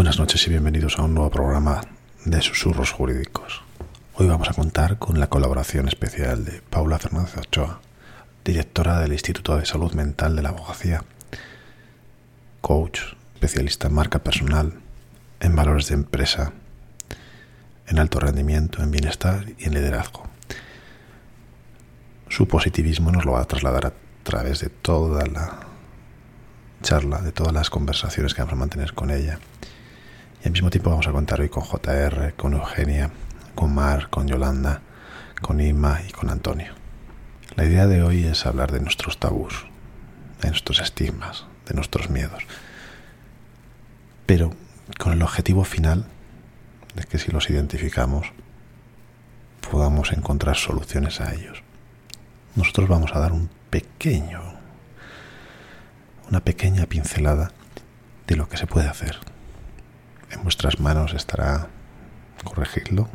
Buenas noches y bienvenidos a un nuevo programa de Susurros Jurídicos. Hoy vamos a contar con la colaboración especial de Paula Fernández Ochoa, directora del Instituto de Salud Mental de la Abogacía, coach, especialista en marca personal, en valores de empresa, en alto rendimiento, en bienestar y en liderazgo. Su positivismo nos lo va a trasladar a través de toda la charla, de todas las conversaciones que vamos a mantener con ella y al mismo tiempo vamos a contar hoy con JR, con Eugenia, con Mar, con Yolanda, con Inma y con Antonio. La idea de hoy es hablar de nuestros tabús, de nuestros estigmas, de nuestros miedos, pero con el objetivo final de que si los identificamos podamos encontrar soluciones a ellos. Nosotros vamos a dar un pequeño, una pequeña pincelada de lo que se puede hacer, en vuestras manos estará corregirlo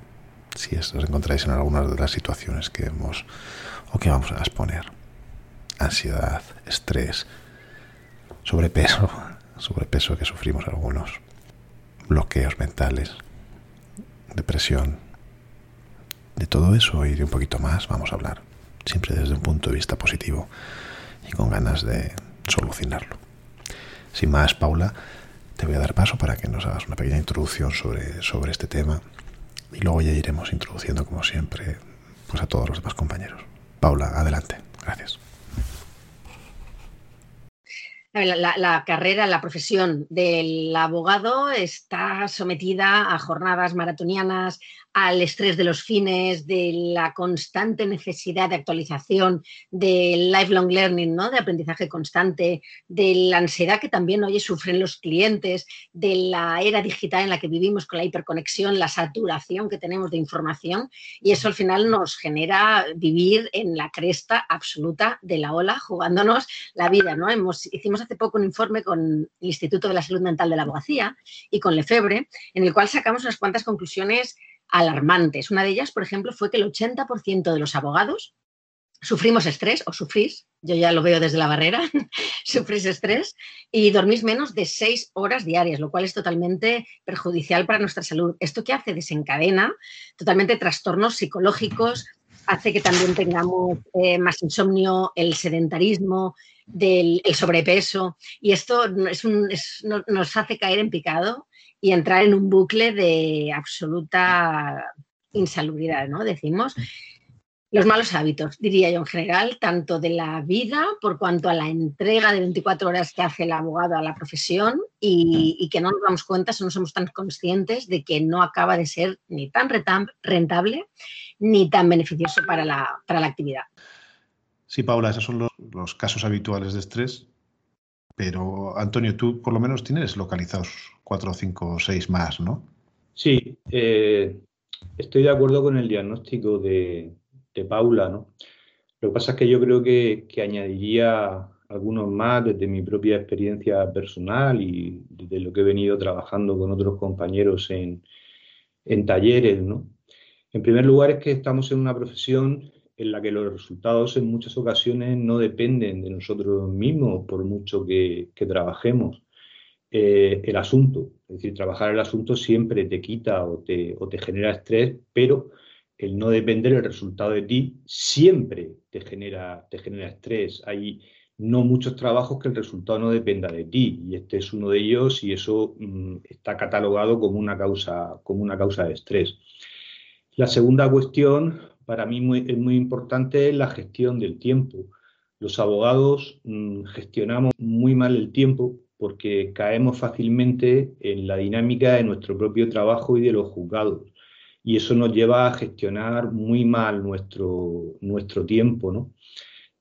si os encontráis en algunas de las situaciones que hemos o que vamos a exponer. Ansiedad, estrés, sobrepeso, sobrepeso que sufrimos algunos, bloqueos mentales, depresión. De todo eso y de un poquito más vamos a hablar, siempre desde un punto de vista positivo y con ganas de solucionarlo. Sin más, Paula, te voy a dar paso para que nos hagas una pequeña introducción sobre, sobre este tema y luego ya iremos introduciendo, como siempre, pues a todos los demás compañeros. Paula, adelante. Gracias. La, la, carrera, la profesión del abogado está sometida a jornadas maratonianas, al estrés de los fines, de la constante necesidad de actualización, del lifelong learning, ¿no? de aprendizaje constante, de la ansiedad que también hoy sufren los clientes, de la era digital en la que vivimos con la hiperconexión, la saturación que tenemos de información y eso al final nos genera vivir en la cresta absoluta de la ola, jugándonos la vida. ¿no? Hemos, hicimos hace poco un informe con el Instituto de la Salud Mental de la Abogacía y con Lefebre, en el cual sacamos unas cuantas conclusiones alarmantes. Una de ellas, por ejemplo, fue que el 80% de los abogados sufrimos estrés o sufrís, yo ya lo veo desde la barrera, sufrís estrés y dormís menos de seis horas diarias, lo cual es totalmente perjudicial para nuestra salud. ¿Esto qué hace? Desencadena totalmente trastornos psicológicos, hace que también tengamos eh, más insomnio, el sedentarismo, el sobrepeso y esto es un, nos hace caer en picado y entrar en un bucle de absoluta insalubridad, ¿no? Decimos. Los malos hábitos, diría yo en general, tanto de la vida por cuanto a la entrega de 24 horas que hace el abogado a la profesión y, que no nos damos cuenta, no somos tan conscientes de que no acaba de ser ni tan rentable ni tan beneficioso para la, para la actividad. Sí, Paula, esos son los, los casos habituales de estrés pero, Antonio, tú por lo menos tienes localizados cuatro, cinco o seis más, ¿no? Sí, eh, estoy de acuerdo con el diagnóstico de, Paula, ¿no? Lo que pasa es que yo creo que, añadiría algunos más desde mi propia experiencia personal y desde lo que he venido trabajando con otros compañeros en, en talleres, ¿no? En primer lugar es que estamos en una profesión en la que los resultados en muchas ocasiones no dependen de nosotros mismos, por mucho que, trabajemos. Eh, el asunto, es decir, trabajar el asunto siempre te quita o te, o te genera estrés, pero el no depender del resultado de ti siempre te genera, te genera estrés. Hay no muchos trabajos que el resultado no dependa de ti y este es uno de ellos y eso mm, está catalogado como una, causa, como una causa de estrés. La segunda cuestión para mí es muy importante la gestión del tiempo. Los abogados mm, gestionamos muy mal el tiempo porque caemos fácilmente en la dinámica de nuestro propio trabajo y de los juzgados. Y eso nos lleva a gestionar muy mal nuestro, nuestro tiempo. ¿no?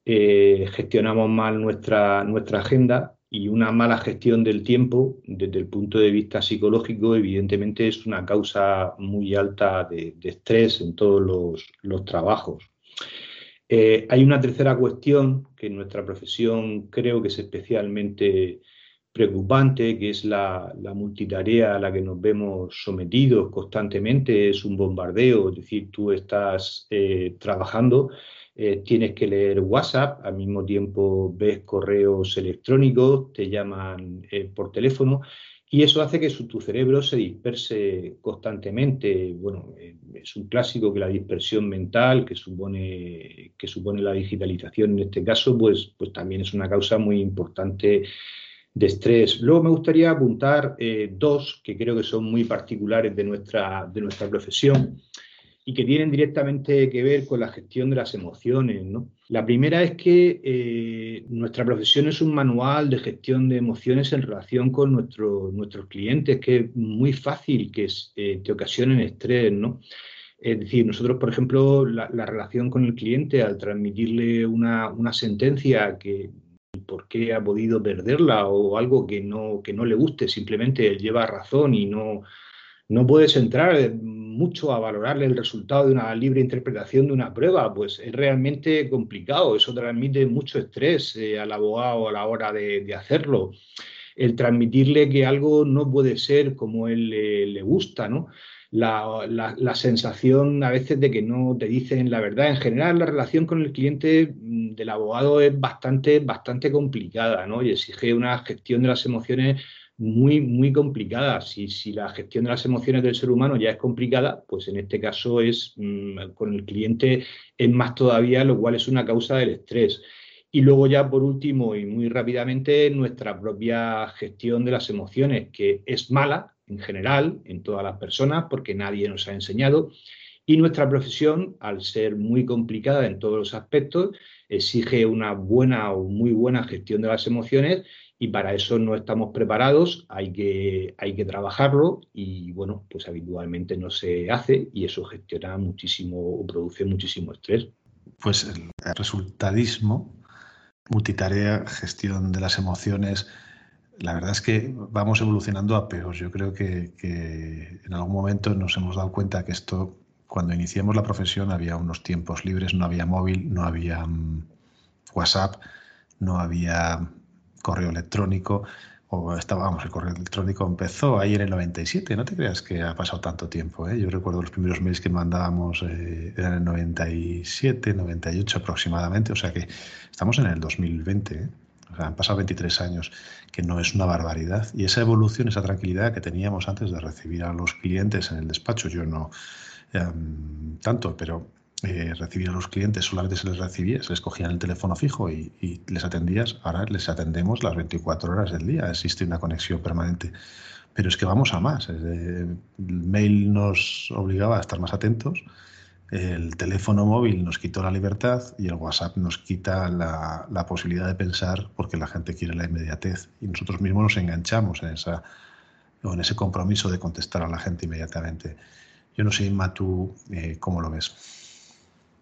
Eh, gestionamos mal nuestra, nuestra agenda y una mala gestión del tiempo desde el punto de vista psicológico evidentemente es una causa muy alta de, estrés en todos los, trabajos. Eh, hay una tercera cuestión que en nuestra profesión creo que es especialmente preocupante, que es la, multitarea a la que nos vemos sometidos constantemente, es un bombardeo, es decir, tú estás eh, trabajando eh, tienes que leer WhatsApp, al mismo tiempo ves correos electrónicos, te llaman eh, por teléfono y eso hace que tu cerebro se disperse constantemente. Bueno, eh, es un clásico que la dispersión mental que supone, que supone la digitalización en este caso, pues, pues también es una causa muy importante de estrés. Luego me gustaría apuntar dos que creo que son muy particulares de nuestra, de nuestra profesión y que tienen directamente que ver con la gestión de las emociones. ¿no? La primera es que eh, nuestra profesión es un manual de gestión de emociones en relación con nuestro, nuestros clientes, que es muy fácil que eh, te ocasionen estrés. ¿no? Es decir, nosotros, por ejemplo, la, relación con el cliente, al transmitirle una, una sentencia que por qué ha podido perderla o algo que no, que no le guste, simplemente lleva razón y no, no puedes entrar mucho a valorarle el resultado de una libre interpretación de una prueba, pues es realmente complicado, eso transmite mucho estrés eh, al abogado a la hora de, hacerlo. El transmitirle que algo no puede ser como él le gusta, ¿no? La, la, sensación a veces de que no te dicen la verdad. En general, la relación con el cliente mm, del abogado es bastante, bastante complicada, ¿no? Y exige una gestión de las emociones muy, muy complicada. Si, si, la gestión de las emociones del ser humano ya es complicada, pues en este caso es mm, con el cliente es más todavía, lo cual es una causa del estrés. Y luego ya por último y muy rápidamente nuestra propia gestión de las emociones, que es mala en general en todas las personas porque nadie nos ha enseñado. Y nuestra profesión, al ser muy complicada en todos los aspectos, exige una buena o muy buena gestión de las emociones y para eso no estamos preparados, hay que, hay que trabajarlo y bueno, pues habitualmente no se hace y eso gestiona muchísimo o produce muchísimo estrés. Pues el resultadismo, multitarea, gestión de las emociones, la verdad es que vamos evolucionando a peor. Yo creo que, que en algún momento nos hemos dado cuenta que esto, cuando iniciamos la profesión, había unos tiempos libres, no había móvil, no había mm, WhatsApp, no había correo electrónico, o estábamos, el correo electrónico empezó ahí en el 97, no te creas que ha pasado tanto tiempo. ¿eh? Yo recuerdo los primeros mails que mandábamos eh, eran en el 97, 98 aproximadamente, o sea que estamos en el 2020. ¿eh? O sea, han pasado 23 años, que no es una barbaridad. Y esa evolución, esa tranquilidad que teníamos antes de recibir a los clientes en el despacho, yo no em, tanto, pero eh, a los clientes solamente se les recibía, se les cogían el teléfono fijo y, les atendías. Ahora les atendemos las 24 horas del día, existe una conexión permanente. Pero es que vamos a más. el mail nos obligaba a estar más atentos, el teléfono móvil nos quitó la libertad y el WhatsApp nos quita la, la posibilidad de pensar porque la gente quiere la inmediatez y nosotros mismos nos enganchamos en, esa, en ese compromiso de contestar a la gente inmediatamente. Yo no sé, Inma, tú eh, cómo lo ves.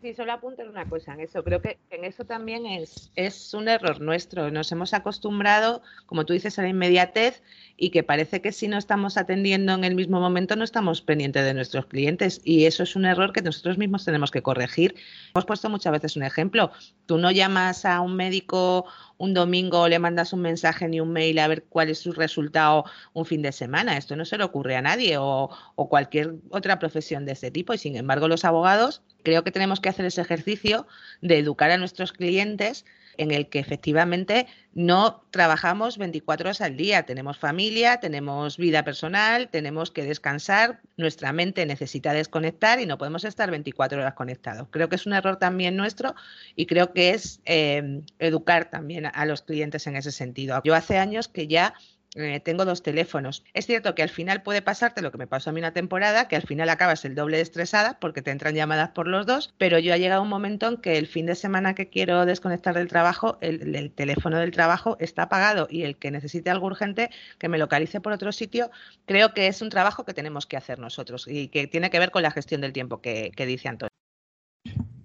Sí, solo apuntar una cosa en eso. Creo que en eso también es, es un error nuestro. Nos hemos acostumbrado, como tú dices, a la inmediatez y que parece que si no estamos atendiendo en el mismo momento no estamos pendientes de nuestros clientes. Y eso es un error que nosotros mismos tenemos que corregir. Hemos puesto muchas veces un ejemplo. Tú no llamas a un médico un domingo le mandas un mensaje ni un mail a ver cuál es su resultado un fin de semana. Esto no se le ocurre a nadie o, o cualquier otra profesión de ese tipo. Y sin embargo, los abogados creo que tenemos que hacer ese ejercicio de educar a nuestros clientes en el que efectivamente no trabajamos 24 horas al día, tenemos familia, tenemos vida personal, tenemos que descansar, nuestra mente necesita desconectar y no podemos estar 24 horas conectados. Creo que es un error también nuestro y creo que es eh, educar también a los clientes en ese sentido. Yo hace años que ya eh, tengo dos teléfonos. Es cierto que al final puede pasarte lo que me pasó a mí una temporada, que al final acabas el doble de estresada porque te entran llamadas por los dos, pero yo ha llegado un momento en que el fin de semana que quiero desconectar del trabajo, el, el teléfono del trabajo está apagado y el que necesite algo urgente que me localice por otro sitio, creo que es un trabajo que tenemos que hacer nosotros y que tiene que ver con la gestión del tiempo que, que dice Antonio.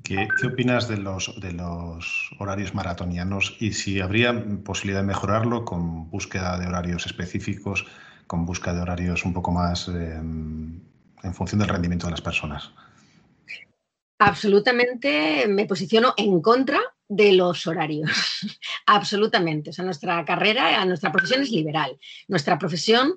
¿Qué, opinas de los, de los horarios maratonianos y si habría posibilidad de mejorarlo con búsqueda de horarios específicos, con búsqueda de horarios un poco más em, en función del rendimiento de las personas? Absolutamente me posiciono en contra de los horarios. Absolutamente. O sea, nuestra carrera, nuestra profesión es liberal. Nuestra profesión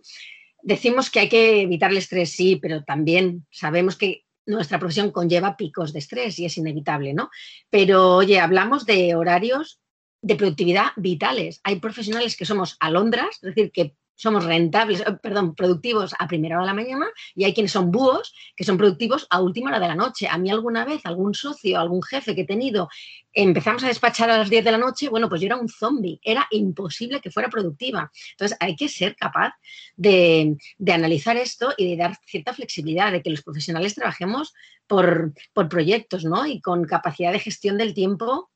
decimos que hay que evitar el estrés, sí, pero también sabemos que nuestra profesión conlleva picos de estrés y es inevitable, ¿no? Pero oye, hablamos de horarios de productividad vitales. Hay profesionales que somos alondras, es decir, que somos rentables, eh, perdón, productivos a primera hora de la mañana y hay quienes son búhos que son productivos a última hora de la noche. A mí alguna vez, algún socio, algún jefe que he tenido, empezamos a despachar a las 10 de la noche, bueno, pues yo era un zombie, era imposible que fuera productiva. Entonces hay que ser capaz de, analizar esto y de dar cierta flexibilidad, de que los profesionales trabajemos por, por proyectos, ¿no? Y con capacidad de gestión del tiempo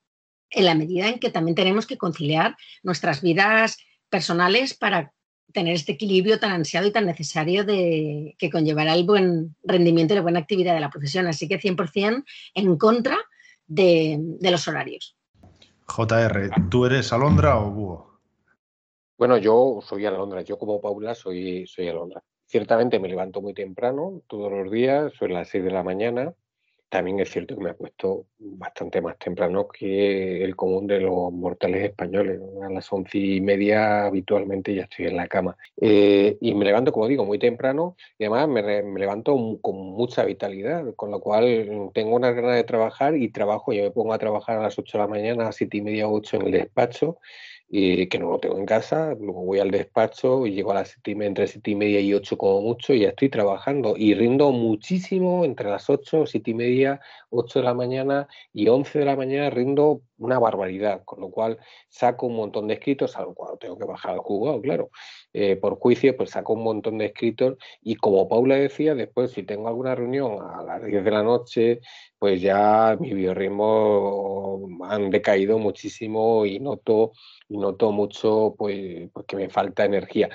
en la medida en que también tenemos que conciliar nuestras vidas personales para tener este equilibrio tan ansiado y tan necesario de, que conllevará el buen rendimiento y la buena actividad de la profesión. Así que 100% en contra de, los horarios. JR, ¿tú eres alondra o búho? Bueno, yo soy alondra. Yo como Paula soy, soy alondra. Ciertamente me levanto muy temprano todos los días, son las 6 de la mañana también es cierto que me ha puesto bastante más temprano que el común de los mortales españoles. A las once y media habitualmente ya estoy en la cama. Eh, y me levanto, como digo, muy temprano y además me, levanto con mucha vitalidad, con lo cual tengo una ganas de trabajar y trabajo. Yo me pongo a trabajar a las 8 de la mañana, a siete y media, ocho en el despacho y que no lo tengo en casa, luego voy al despacho y llego a las siete entre siete y media y ocho como mucho y ya estoy trabajando y rindo muchísimo entre las ocho, siete y media, ocho de la mañana y once de la mañana rindo una barbaridad, con lo cual saco un montón de escritos, algo cuando tengo que bajar al jugado, claro, eh, por juicio, pues saco un montón de escritos y como Paula decía, después si tengo alguna reunión a las 10 de la noche, pues ya mi biorritmo han decaído muchísimo y noto, y noto mucho pues, pues que me falta energía.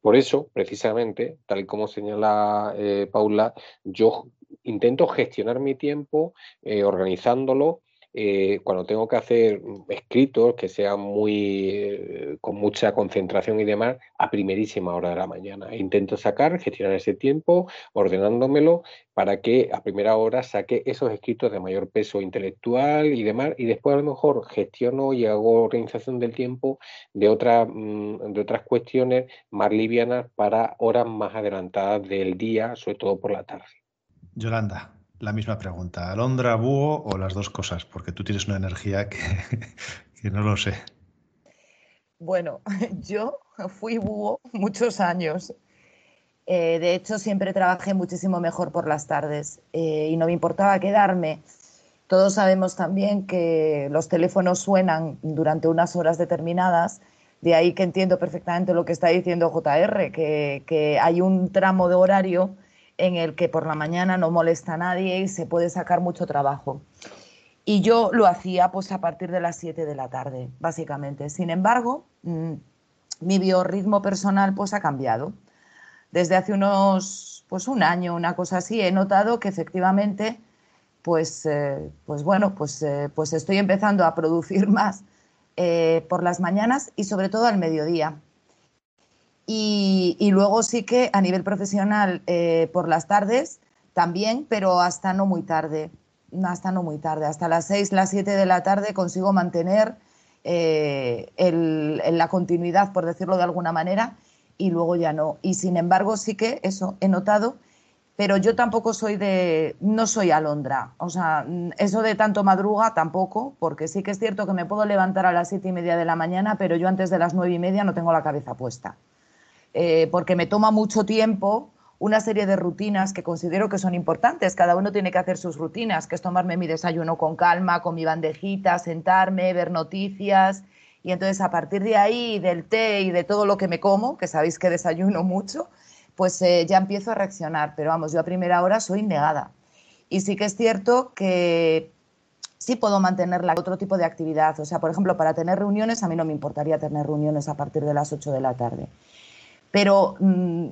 Por eso, precisamente, tal y como señala eh, Paula, yo intento gestionar mi tiempo eh, organizándolo eh, cuando tengo que hacer escritos que sean muy eh, con mucha concentración y demás, a primerísima hora de la mañana. Intento sacar, gestionar ese tiempo, ordenándomelo para que a primera hora saque esos escritos de mayor peso intelectual y demás, y después a lo mejor gestiono y hago organización del tiempo de, otra, mm, de otras cuestiones más livianas para horas más adelantadas del día, sobre todo por la tarde. Yolanda la misma pregunta. ¿Alondra, búho o las dos cosas? Porque tú tienes una energía que, no lo sé. Bueno, yo fui búho muchos años. Eh, de hecho, siempre trabajé muchísimo mejor por las tardes eh, y no me importaba quedarme. Todos sabemos también que los teléfonos suenan durante unas horas determinadas, de ahí que entiendo perfectamente lo que está diciendo JR, que, que hay un tramo de horario en el que por la mañana no molesta a nadie y se puede sacar mucho trabajo. Y yo lo hacía pues a partir de las 7 de la tarde, básicamente. Sin embargo, mm, mi biorritmo personal pues ha cambiado. Desde hace unos, pues un año, una cosa así, he notado que efectivamente, pues, eh, pues bueno, pues, eh, pues estoy empezando a producir más eh, por las mañanas y sobre todo al mediodía. Y, luego sí que a nivel profesional eh, por las tardes también, pero hasta no muy tarde, hasta no muy tarde, hasta las 6, las 7 de la tarde consigo mantener eh, la continuidad, por decirlo de alguna manera, y luego ya no. Y sin embargo sí que eso he notado, pero yo tampoco soy de, no soy alondra, o sea, eso de tanto madruga tampoco, porque sí que es cierto que me puedo levantar a las siete y media de la mañana, pero yo antes de las nueve y media no tengo la cabeza puesta. Eh, porque me toma mucho tiempo una serie de rutinas que considero que son importantes. Cada uno tiene que hacer sus rutinas, que es tomarme mi desayuno con calma, con mi bandejita, sentarme, ver noticias. Y entonces a partir de ahí, del té y de todo lo que me como, que sabéis que desayuno mucho, pues eh, ya empiezo a reaccionar. Pero vamos, yo a primera hora soy negada. Y sí que es cierto que sí puedo mantener otro tipo de actividad. O sea, por ejemplo, para tener reuniones, a mí no me importaría tener reuniones a partir de las 8 de la tarde. Pero mm,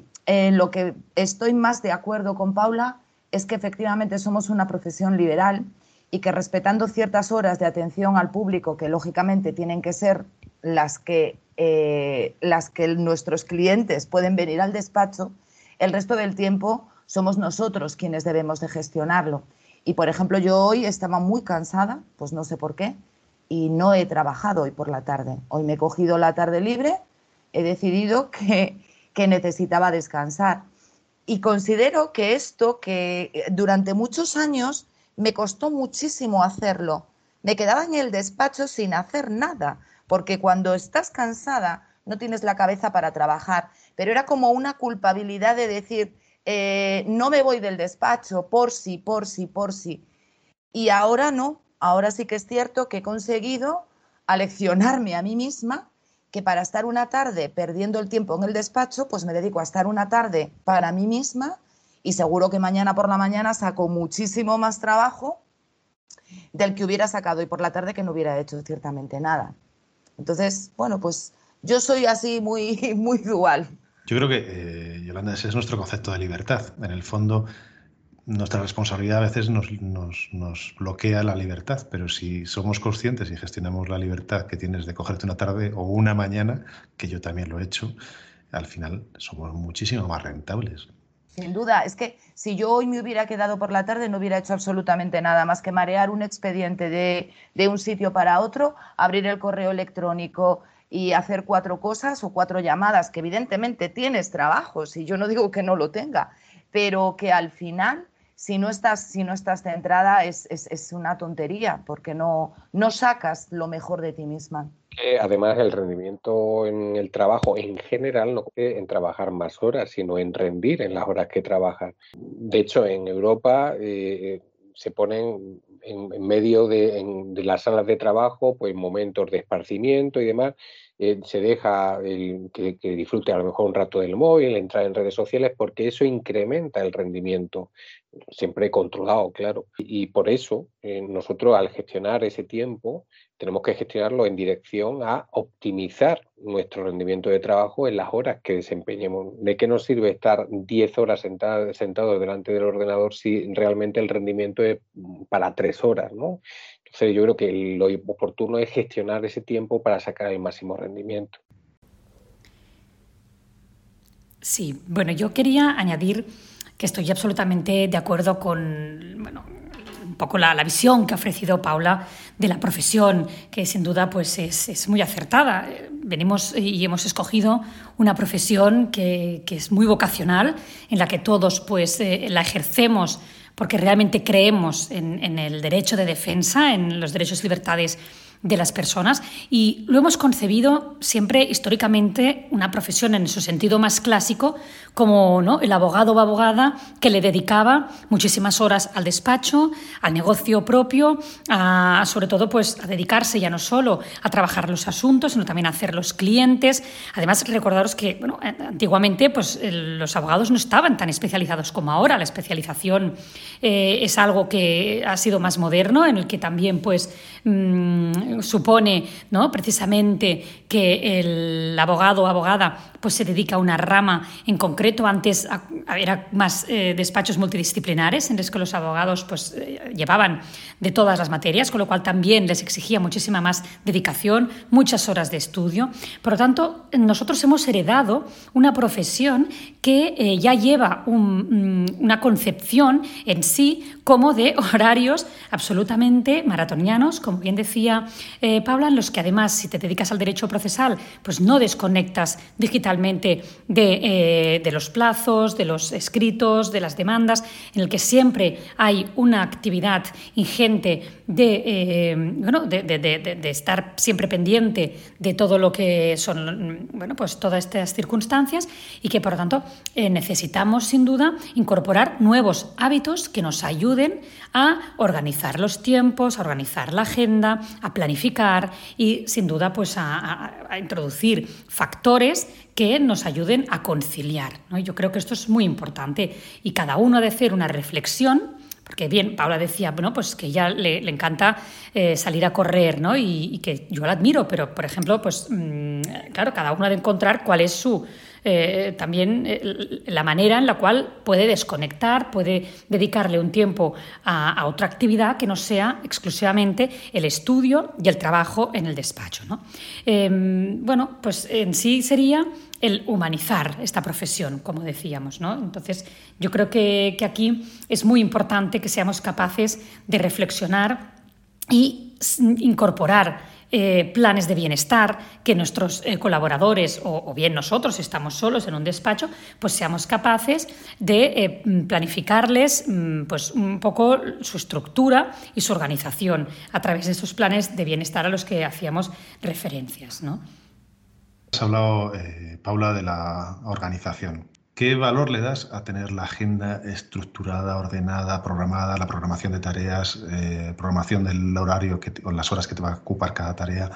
lo que estoy más de acuerdo con Paula es que efectivamente somos una profesión liberal y que respetando ciertas horas de atención al público, que lógicamente tienen que ser las que, eh, las que nuestros clientes pueden venir al despacho, el resto del tiempo somos nosotros quienes debemos de gestionarlo. Y por ejemplo, yo hoy estaba muy cansada, pues no sé por qué, y no he trabajado hoy por la tarde. Hoy me he cogido la tarde libre, he decidido que que necesitaba descansar. Y considero que esto, que eh, durante muchos años me costó muchísimo hacerlo, me quedaba en el despacho sin hacer nada, porque cuando estás cansada no tienes la cabeza para trabajar. Pero era como una culpabilidad de decir, eh, no me voy del despacho, por si, por si, por si. Y ahora no, ahora sí que es cierto que he conseguido aleccionarme a mí misma que para estar una tarde perdiendo el tiempo en el despacho, pues me dedico a estar una tarde para mí misma y seguro que mañana por la mañana saco muchísimo más trabajo del que hubiera sacado y por la tarde que no hubiera hecho ciertamente nada. Entonces, bueno, pues yo soy así muy, muy dual. Yo creo que, eh, Yolanda, ese es nuestro concepto de libertad. En el fondo, nuestra responsabilidad a veces nos, nos, bloquea la libertad, pero si somos conscientes y gestionamos la libertad que tienes de cogerte una tarde o una mañana, que yo también lo he hecho, al final somos muchísimo más rentables. Sin duda, es que si yo hoy me hubiera quedado por la tarde no hubiera hecho absolutamente nada más que marear un expediente de, de un sitio para otro, abrir el correo electrónico, y hacer cuatro cosas o cuatro llamadas, que evidentemente tienes trabajos y yo no digo que no lo tenga, pero que al final, si no estás, si no estás centrada, es, es, una tontería, porque no, no sacas lo mejor de ti misma. además, el rendimiento en el trabajo en general no es en trabajar más horas, sino en rendir en las horas que trabajas. De hecho, en Europa eh, se ponen en, medio de, las salas de trabajo, pues momentos de esparcimiento y demás, eh, se deja que, disfrute a lo mejor un rato del móvil, entrar en redes sociales, porque eso incrementa el rendimiento, siempre controlado, claro. Y, por eso eh, nosotros al gestionar ese tiempo tenemos que gestionarlo en dirección a optimizar nuestro rendimiento de trabajo en las horas que desempeñemos. ¿De qué nos sirve estar 10 horas sentados sentado delante del ordenador si realmente el rendimiento es para 3 horas? ¿no? yo creo que lo oportuno es gestionar ese tiempo para sacar el máximo rendimiento. Sí, bueno, yo quería añadir que estoy absolutamente de acuerdo con bueno, poco la, visión que ha ofrecido Paula de la profesión, que sin duda pues es, muy acertada. Venimos y hemos escogido una profesión que, es muy vocacional, en la que todos pues eh, la ejercemos porque realmente creemos en, el derecho de defensa, en los derechos y libertades de las personas y lo hemos concebido siempre históricamente una profesión en su sentido más clásico como ¿no? el abogado o abogada que le dedicaba muchísimas horas al despacho, al negocio propio, a, sobre todo pues a dedicarse ya no solo a trabajar los asuntos, sino también a hacer los clientes. Además, recordaros que bueno, antiguamente pues, los abogados no estaban tan especializados como ahora. La especialización eh, es algo que ha sido más moderno, en el que también pues, mm, supone ¿no? precisamente que el abogado o abogada pues, se dedica a una rama en concreto. Antes había más eh, despachos multidisciplinares en los que los abogados pues, eh, llevaban de todas las materias, con lo cual también les exigía muchísima más dedicación, muchas horas de estudio. Por lo tanto, nosotros hemos heredado una profesión que eh, ya lleva mm, una concepción en sí como de horarios absolutamente maratonianos, como bien decía eh, Paula, en los que además, si te dedicas al derecho procesal, pues no desconectas digitalmente de, eh, los plazos, de los escritos, de las demandas, en el que siempre hay una actividad ingente de, eh, bueno, de, estar siempre pendiente de todo lo que son bueno, pues todas estas circunstancias y que, por lo tanto, necesitamos, sin duda, incorporar nuevos hábitos que nos ayuden a organizar los tiempos, a organizar la agenda, a planificar y sin duda pues a, introducir factores que nos ayuden a conciliar. Yo creo que esto es muy importante y cada uno ha de hacer una reflexión porque bien, Paula decía, bueno, pues que ella le, encanta eh, salir a correr, ¿no? Y, que yo la admiro, pero por ejemplo, pues mm, claro, cada uno ha de encontrar cuál es su, eh, también eh, la manera en la cual puede desconectar, puede dedicarle un tiempo a, otra actividad que no sea exclusivamente el estudio y el trabajo en el despacho. Em, bueno, pues en sí sería el humanizar esta profesión, como decíamos. Entonces, yo creo que, que aquí es muy importante que seamos capaces de reflexionar y incorporar eh, planes de bienestar, que nuestros eh, colaboradores o, bien nosotros estamos solos en un despacho, pues seamos capaces de eh, planificarles mm, pues un poco su estructura y su organización a través de esos planes de bienestar a los que hacíamos referencias. Has hablado, Paula, de la organización. ¿Qué valor le das a tener la agenda estructurada, ordenada, programada, la programación de tareas, eh, programación del horario que, o las horas que te va a ocupar cada tarea?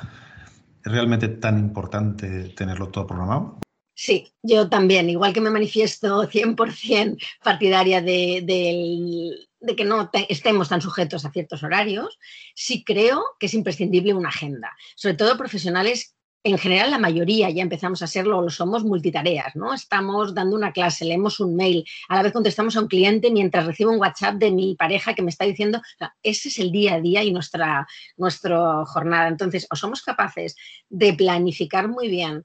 ¿Es realmente tan importante tenerlo todo programado? Sí, yo también, igual que me manifiesto 100% partidaria de, de, que no estemos tan sujetos a ciertos horarios, sí creo que es imprescindible una agenda, sobre todo profesionales en general la mayoría ya empezamos a serlo, lo somos multitareas, ¿no? Estamos dando una clase, leemos un mail, a la vez contestamos a un cliente mientras recibo un WhatsApp de mi pareja que me está diciendo, ese es el día a día y nuestra, nuestra jornada. Entonces, o somos capaces de planificar muy bien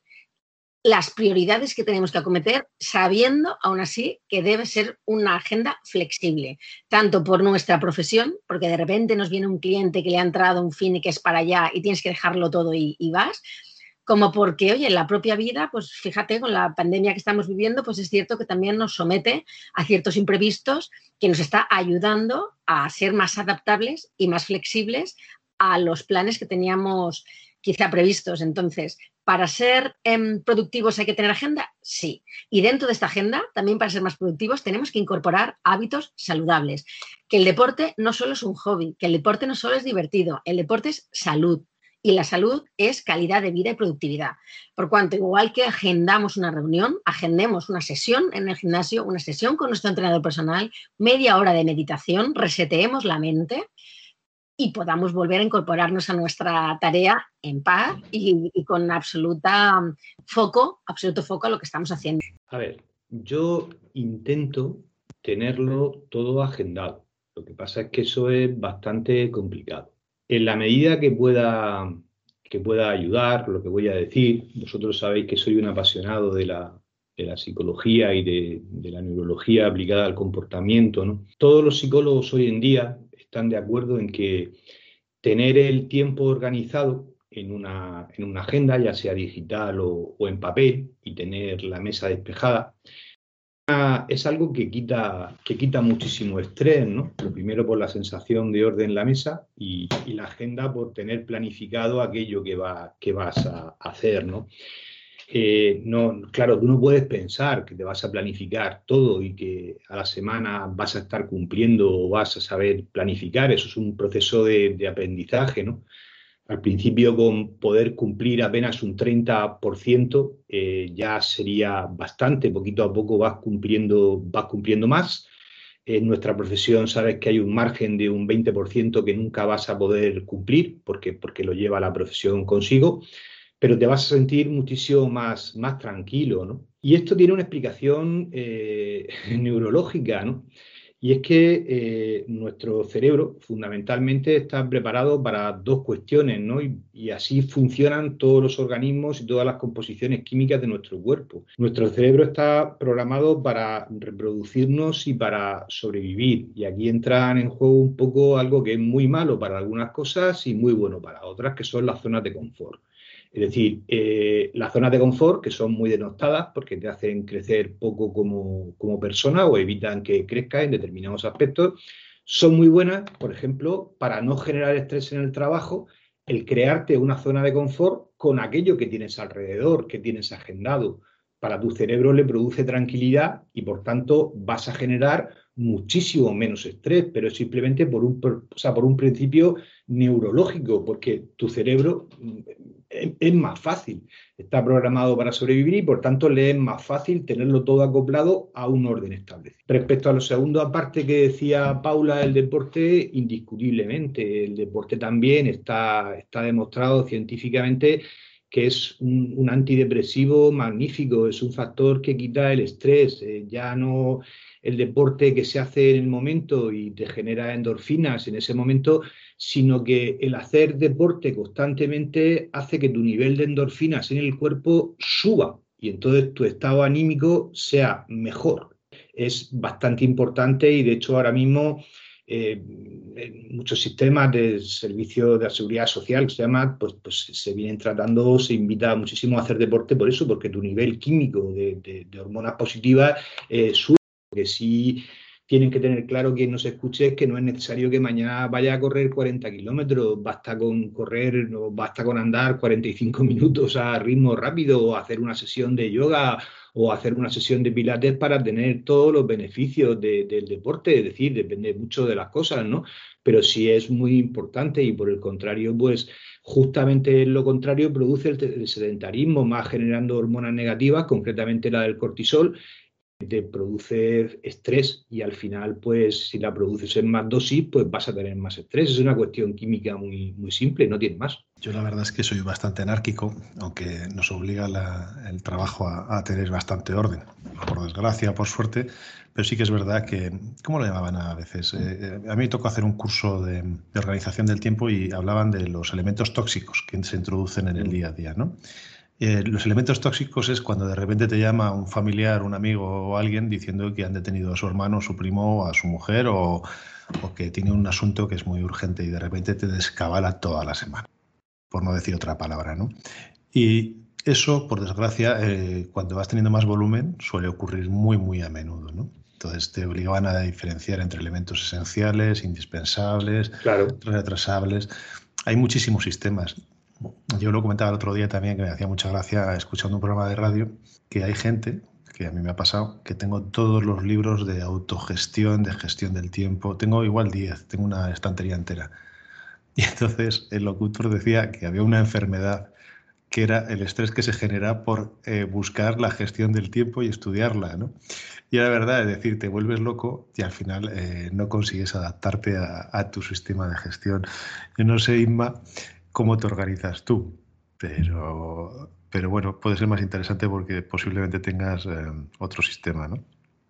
las prioridades que tenemos que acometer, sabiendo aún así que debe ser una agenda flexible, tanto por nuestra profesión, porque de repente nos viene un cliente que le ha entrado un fin y que es para allá y tienes que dejarlo todo y, y vas, como porque, oye, en la propia vida, pues fíjate, con la pandemia que estamos viviendo, pues es cierto que también nos somete a ciertos imprevistos que nos está ayudando a ser más adaptables y más flexibles a los planes que teníamos quizá previstos. Entonces, ¿para ser em, productivos hay que tener agenda? Sí. Y dentro de esta agenda, también para ser más productivos, tenemos que incorporar hábitos saludables. Que el deporte no solo es un hobby, que el deporte no solo es divertido, el deporte es salud y la salud es calidad de vida y productividad. Por cuanto, igual que agendamos una reunión, agendemos una sesión en el gimnasio, una sesión con nuestro entrenador personal, media hora de meditación, reseteemos la mente y podamos volver a incorporarnos a nuestra tarea en paz y, y con absoluta um, foco, absoluto foco a lo que estamos haciendo. A ver, yo intento tenerlo todo agendado. Lo que pasa es que eso es bastante complicado en la medida que pueda, que pueda ayudar, lo que voy a decir, vosotros sabéis que soy un apasionado de la, psicología y de, la neurología aplicada al comportamiento. Todos los psicólogos hoy en día están de acuerdo en que tener el tiempo organizado en una, en una agenda, ya sea digital o, o en papel, y tener la mesa despejada, es algo que quita, que quita muchísimo estrés, ¿no? Primero por la sensación de orden en la mesa y, la agenda por tener planificado aquello que, va, que vas a hacer, ¿no? Eh, no, claro, tú no puedes pensar que te vas a planificar todo y que a la semana vas a estar cumpliendo o vas a saber planificar. Eso es un proceso de, de aprendizaje, ¿no? Al principio, con poder cumplir apenas un 30%, eh, ya sería bastante. Poquito a poco vas cumpliendo, vas cumpliendo más. En nuestra profesión sabes que hay un margen de un 20% que nunca vas a poder cumplir porque, porque lo lleva la profesión consigo, pero te vas a sentir muchísimo más, más tranquilo. ¿no? Y esto tiene una explicación eh, neurológica. ¿no? Y es que eh, nuestro cerebro fundamentalmente está preparado para dos cuestiones, ¿no? Y, así funcionan todos los organismos y todas las composiciones químicas de nuestro cuerpo. Nuestro cerebro está programado para reproducirnos y para sobrevivir. Y aquí entran en juego un poco algo que es muy malo para algunas cosas y muy bueno para otras, que son las zonas de confort. Es decir, eh, las zonas de confort, que son muy denostadas porque te hacen crecer poco como, como persona o evitan que crezca en determinados aspectos, son muy buenas, por ejemplo, para no generar estrés en el trabajo, el crearte una zona de confort con aquello que tienes alrededor, que tienes agendado. Para tu cerebro le produce tranquilidad y por tanto vas a generar muchísimo menos estrés, pero simplemente por un, por un principio neurológico, porque tu cerebro mm, es, más fácil, está programado para sobrevivir y por tanto le es más fácil tenerlo todo acoplado a un orden establecido. Respecto a lo segundo, aparte que decía Paula, el deporte, indiscutiblemente, el deporte también está, está demostrado científicamente que es un, antidepresivo magnífico, es un factor que quita el estrés, eh, ya no el deporte que se hace en el momento y te genera endorfinas en ese momento, sino que el hacer deporte constantemente hace que tu nivel de endorfinas en el cuerpo suba y entonces tu estado anímico sea mejor. Es bastante importante y de hecho ahora mismo eh, muchos sistemas de servicio de seguridad social se llama, pues, pues se vienen tratando, se invita muchísimo a hacer deporte por eso, porque tu nivel químico de, hormonas positivas eh, sube, porque si tienen que tener claro quien nos escuche que no es necesario que mañana vaya a correr 40 kilómetros, basta con correr, basta con andar 45 minutos a ritmo rápido o hacer una sesión de yoga o hacer una sesión de pilates para tener todos los beneficios del deporte, es decir, depende mucho de las cosas, ¿no? Pero sí es muy importante y por el contrario, pues justamente lo contrario produce el sedentarismo, más generando hormonas negativas, concretamente la del cortisol, te produce estrés y al final, pues si la produces en más dosis, pues vas a tener más estrés. Es una cuestión química muy, muy simple, no tiene más. Yo la verdad es que soy bastante anárquico, aunque nos obliga el trabajo a, tener bastante orden, por desgracia, por suerte, pero sí que es verdad que, ¿cómo lo llamaban a veces? Eh, eh, a mí me tocó hacer un curso de, de organización del tiempo y hablaban de los elementos tóxicos que se introducen en el mm. día a día, ¿no? Eh, los elementos tóxicos es cuando de repente te llama un familiar, un amigo o alguien diciendo que han detenido a su hermano, su primo, a su mujer o, que tiene un asunto que es muy urgente y de repente te descabala toda la semana, por no decir otra palabra, ¿no? Y eso, por desgracia, eh, cuando vas teniendo más volumen, suele ocurrir muy, muy a menudo, ¿no? Entonces te obligaban a diferenciar entre elementos esenciales, indispensables, retrasables. Hay muchísimos sistemas. Yo lo comentaba el otro día también, que me hacía mucha gracia escuchando un programa de radio, que hay gente, que a mí me ha pasado, que tengo todos los libros de autogestión, de gestión del tiempo. Tengo igual 10, tengo una estantería entera. Y entonces el locutor decía que había una enfermedad que era el estrés que se genera por eh, buscar la gestión del tiempo y estudiarla, ¿no? Y la verdad es decir, te vuelves loco y al final eh, no consigues adaptarte a, a, tu sistema de gestión. Yo no sé, Inma, cómo te organizas tú. Pero, pero bueno, puede ser más interesante porque posiblemente tengas eh, otro sistema, ¿no?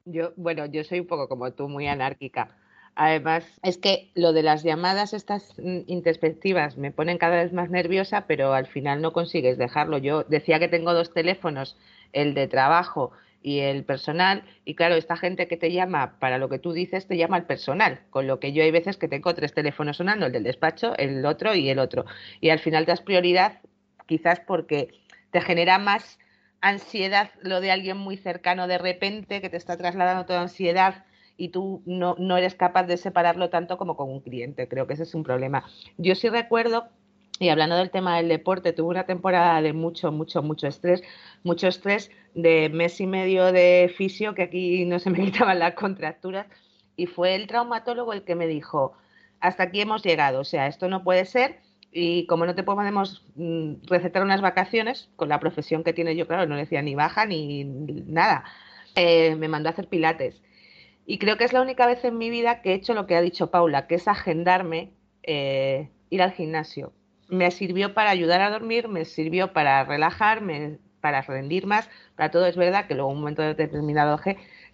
Yo, bueno, yo soy un poco como tú, muy anárquica. Además, es que lo de las llamadas estas mm, introspectivas me ponen cada vez más nerviosa, pero al final no consigues dejarlo. Yo decía que tengo dos teléfonos, el de trabajo y el personal. Y claro, esta gente que te llama para lo que tú dices, te llama al personal. Con lo que yo hay veces que tengo tres teléfonos sonando, el del despacho, el otro y el otro. Y al final te das prioridad, quizás porque te genera más ansiedad lo de alguien muy cercano de repente que te está trasladando toda ansiedad y tú no, no eres capaz de separarlo tanto como con un cliente. Creo que ese es un problema. Yo sí recuerdo y hablando del tema del deporte, tuve una temporada de mucho, mucho, mucho estrés, mucho estrés de mes y medio de fisio, que aquí no se me quitaban las contracturas, y fue el traumatólogo el que me dijo, hasta aquí hemos llegado, o sea, esto no puede ser, y como no te podemos mm, recetar unas vacaciones, con la profesión que tiene yo, claro, no le decía ni baja ni nada, eh, me mandó a hacer pilates. Y creo que es la única vez en mi vida que he hecho lo que ha dicho Paula, que es agendarme, eh, ir al gimnasio me sirvió para ayudar a dormir, me sirvió para relajarme, para rendir más, para todo. Es verdad que luego un momento determinado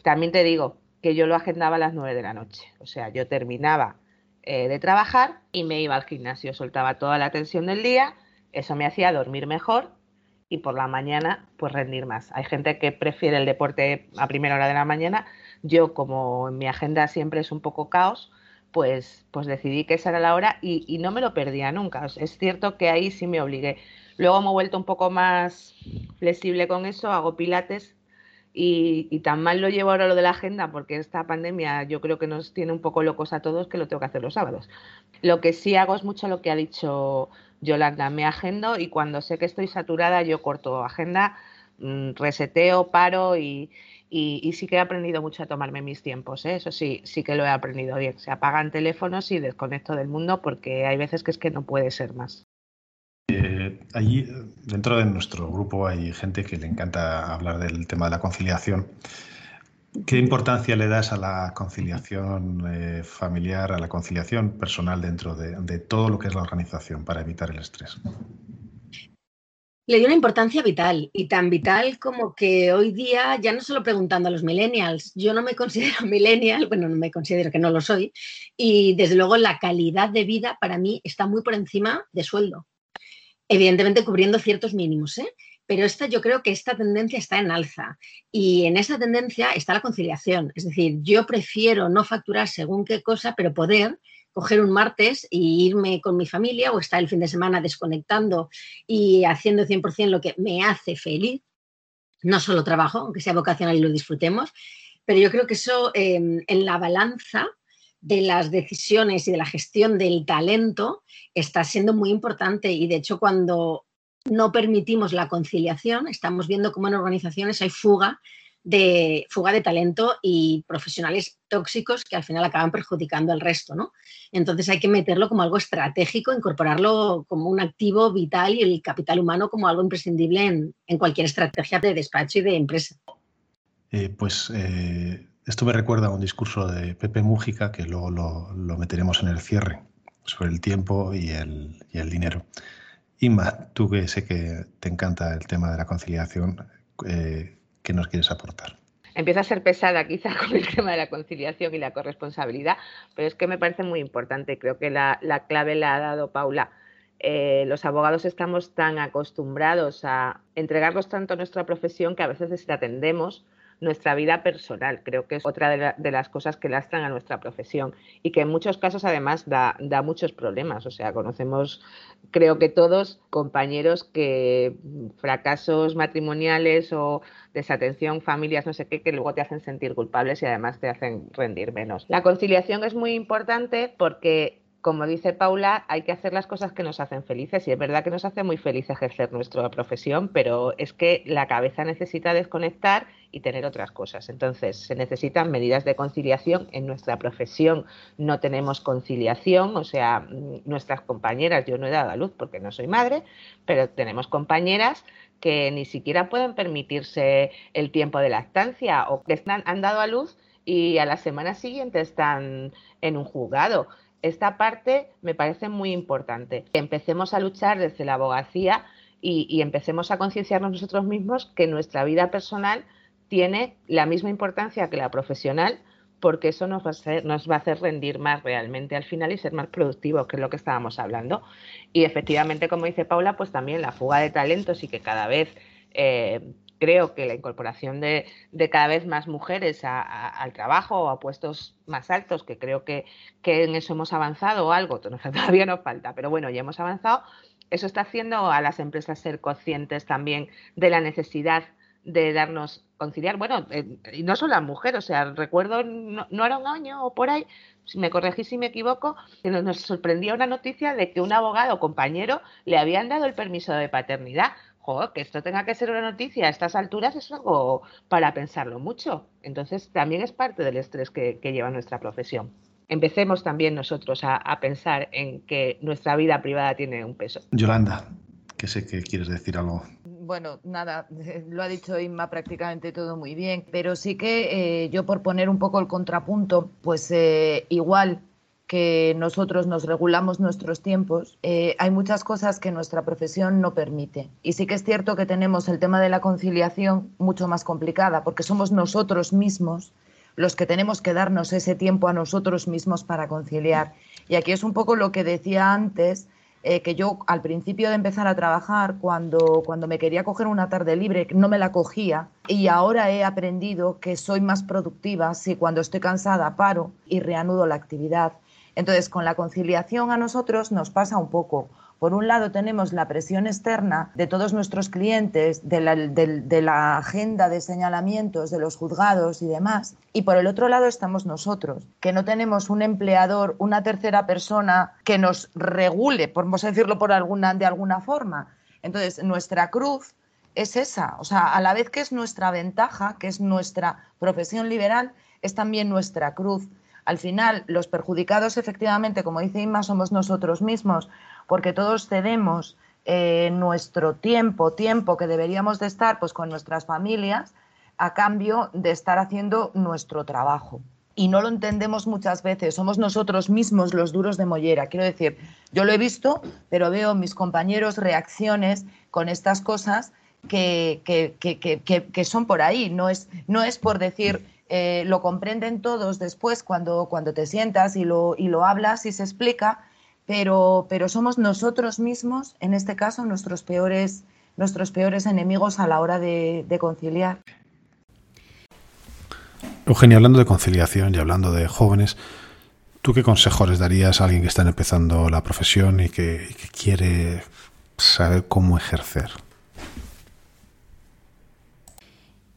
también te digo que yo lo agendaba a las 9 de la noche, o sea, yo terminaba eh, de trabajar y me iba al gimnasio, soltaba toda la tensión del día, eso me hacía dormir mejor y por la mañana pues rendir más. Hay gente que prefiere el deporte a primera hora de la mañana, yo como mi agenda siempre es un poco caos, pues, pues decidí que esa era la hora y, no me lo perdía nunca. es cierto que ahí sí me obligué. Luego me he vuelto un poco más flexible con eso, hago pilates y, tan mal lo llevo ahora lo de la agenda porque esta pandemia yo creo que nos tiene un poco locos a todos que lo tengo que hacer los sábados. Lo que sí hago es mucho lo que ha dicho Yolanda, me agendo y cuando sé que estoy saturada yo corto agenda, mm, reseteo, paro y, y, sí que he aprendido mucho a tomarme mis tiempos, ¿eh? eso sí, sí que lo he aprendido bien. Se apagan teléfonos y desconecto del mundo porque hay veces que es que no puede ser más. Eh, allí, dentro de nuestro grupo, hay gente que le encanta hablar del tema de la conciliación. ¿Qué importancia le das a la conciliación eh, familiar, a la conciliación personal dentro de todo lo que es la organización para evitar el estrés? Le dio una importancia vital y tan vital como que hoy día, ya no solo preguntando a los millennials, yo no me considero millennial, bueno, no me considero que no lo soy, y desde luego la calidad de vida para mí está muy por encima de sueldo, evidentemente cubriendo ciertos mínimos, ¿eh? pero esta, yo creo que esta tendencia está en alza y en esa tendencia está la conciliación, es decir, yo prefiero no facturar según qué cosa, pero poder coger un martes y irme con mi familia o estar el fin de semana desconectando y haciendo 100% lo que me hace feliz, no solo trabajo, aunque sea vocacional y lo disfrutemos, pero yo creo que eso em, en la balanza de las decisiones y de la gestión del talento está siendo muy importante. Y de hecho cuando no permitimos la conciliación, estamos viendo cómo en organizaciones hay fuga de fuga de talento y profesionales tóxicos que al final acaban perjudicando al resto, ¿no? Entonces hay que meterlo como algo estratégico, incorporarlo como un activo vital y el capital humano como algo imprescindible en, cualquier estrategia de despacho y de empresa. Eh, pues eh, esto me recuerda a un discurso de Pepe Mújica que luego lo, meteremos en el cierre sobre el tiempo y el, y el dinero. Inma, tú que sé que te encanta el tema de la conciliación, eh, ¿Qué nos quieres aportar? Empieza a ser pesada quizá con el tema de la conciliación y la corresponsabilidad, pero es que me parece muy importante. Creo que la, clave la ha dado Paula. Eh, los abogados estamos tan acostumbrados a entregarnos tanto a nuestra profesión que a veces desatendemos nuestra vida personal. Creo que es otra de, las cosas que lastran a nuestra profesión y que en muchos casos además da, da, muchos problemas. O sea, conocemos, creo que todos, compañeros que fracasos matrimoniales o desatención, familias, no sé qué, que luego te hacen sentir culpables y además te hacen rendir menos. La conciliación es muy importante porque como dice Paula, hay que hacer las cosas que nos hacen felices y es verdad que nos hace muy feliz ejercer nuestra profesión, pero es que la cabeza necesita desconectar y tener otras cosas. Entonces, se necesitan medidas de conciliación. En nuestra profesión no tenemos conciliación, o sea, mm, nuestras compañeras, yo no he dado a luz porque no soy madre, pero tenemos compañeras que ni siquiera pueden permitirse el tiempo de lactancia o que han dado a luz y a la semana siguiente están en un juzgado esta parte me parece muy importante. Empecemos a luchar desde la abogacía y, empecemos a concienciarnos nosotros mismos que nuestra vida personal tiene la misma importancia que la profesional, porque eso nos va, a nos va a hacer rendir más realmente al final y ser más productivos, que es lo que estábamos hablando. Y efectivamente, como dice Paula, pues también la fuga de talentos y que cada vez eh, creo que la incorporación de, cada vez más mujeres al trabajo o a puestos más altos, que creo que, en eso hemos avanzado o algo, todavía nos falta, pero bueno, ya hemos avanzado, eso está haciendo a las empresas ser conscientes también de la necesidad de darnos conciliar, bueno, y no solo las mujeres, o sea, recuerdo, no, era un año o por ahí, si me corregís si me equivoco, que nos, nos sorprendía una noticia de que un abogado compañero le habían dado el permiso de paternidad que esto tenga que ser una noticia a estas alturas es algo para pensarlo mucho. Entonces, también es parte del estrés que, lleva nuestra profesión. Empecemos también nosotros a, pensar en que nuestra vida privada tiene un peso. Yolanda, que sé que quieres decir algo bueno, nada, lo ha dicho Inma prácticamente todo muy bien, pero sí que eh, yo por poner un poco el contrapunto, pues eh, igual que nosotros nos regulamos nuestros tiempos, eh, hay muchas cosas que nuestra profesión no permite. Y sí que es cierto que tenemos el tema de la conciliación mucho más complicada, porque somos nosotros mismos los que tenemos que darnos ese tiempo a nosotros mismos para conciliar. Y aquí es un poco lo que decía antes, eh, que yo al principio de empezar a trabajar, cuando, cuando me quería coger una tarde libre, no me la cogía. Y ahora he aprendido que soy más productiva si cuando estoy cansada paro y reanudo la actividad. Entonces, con la conciliación a nosotros nos pasa un poco. Por un lado tenemos la presión externa de todos nuestros clientes, de la, agenda de señalamientos de los juzgados y demás. Y por el otro lado estamos nosotros, que no tenemos un empleador, una tercera persona que nos regule, por decirlo por alguna, de alguna forma. Entonces, nuestra cruz es esa. O sea, a la vez que es nuestra ventaja, que es nuestra profesión liberal, es también nuestra cruz al final los perjudicados efectivamente, como dice Inma, somos nosotros mismos, porque todos cedemos eh, nuestro tiempo, tiempo que deberíamos de estar pues con nuestras familias, a cambio de estar haciendo nuestro trabajo. Y no lo entendemos muchas veces, somos nosotros mismos los duros de mollera. Quiero decir, yo lo he visto, pero veo mis compañeros reacciones con estas cosas que, que, son por ahí. No es, no es por decir eh, lo comprenden todos después cuando, cuando te sientas y lo, y lo hablas y se explica, pero, pero somos nosotros mismos, en este caso, nuestros peores, nuestros peores enemigos a la hora de, conciliar. Eugenio, hablando de conciliación y hablando de jóvenes, ¿tú qué consejos les darías a alguien que está empezando la profesión y que quiere saber cómo ejercer?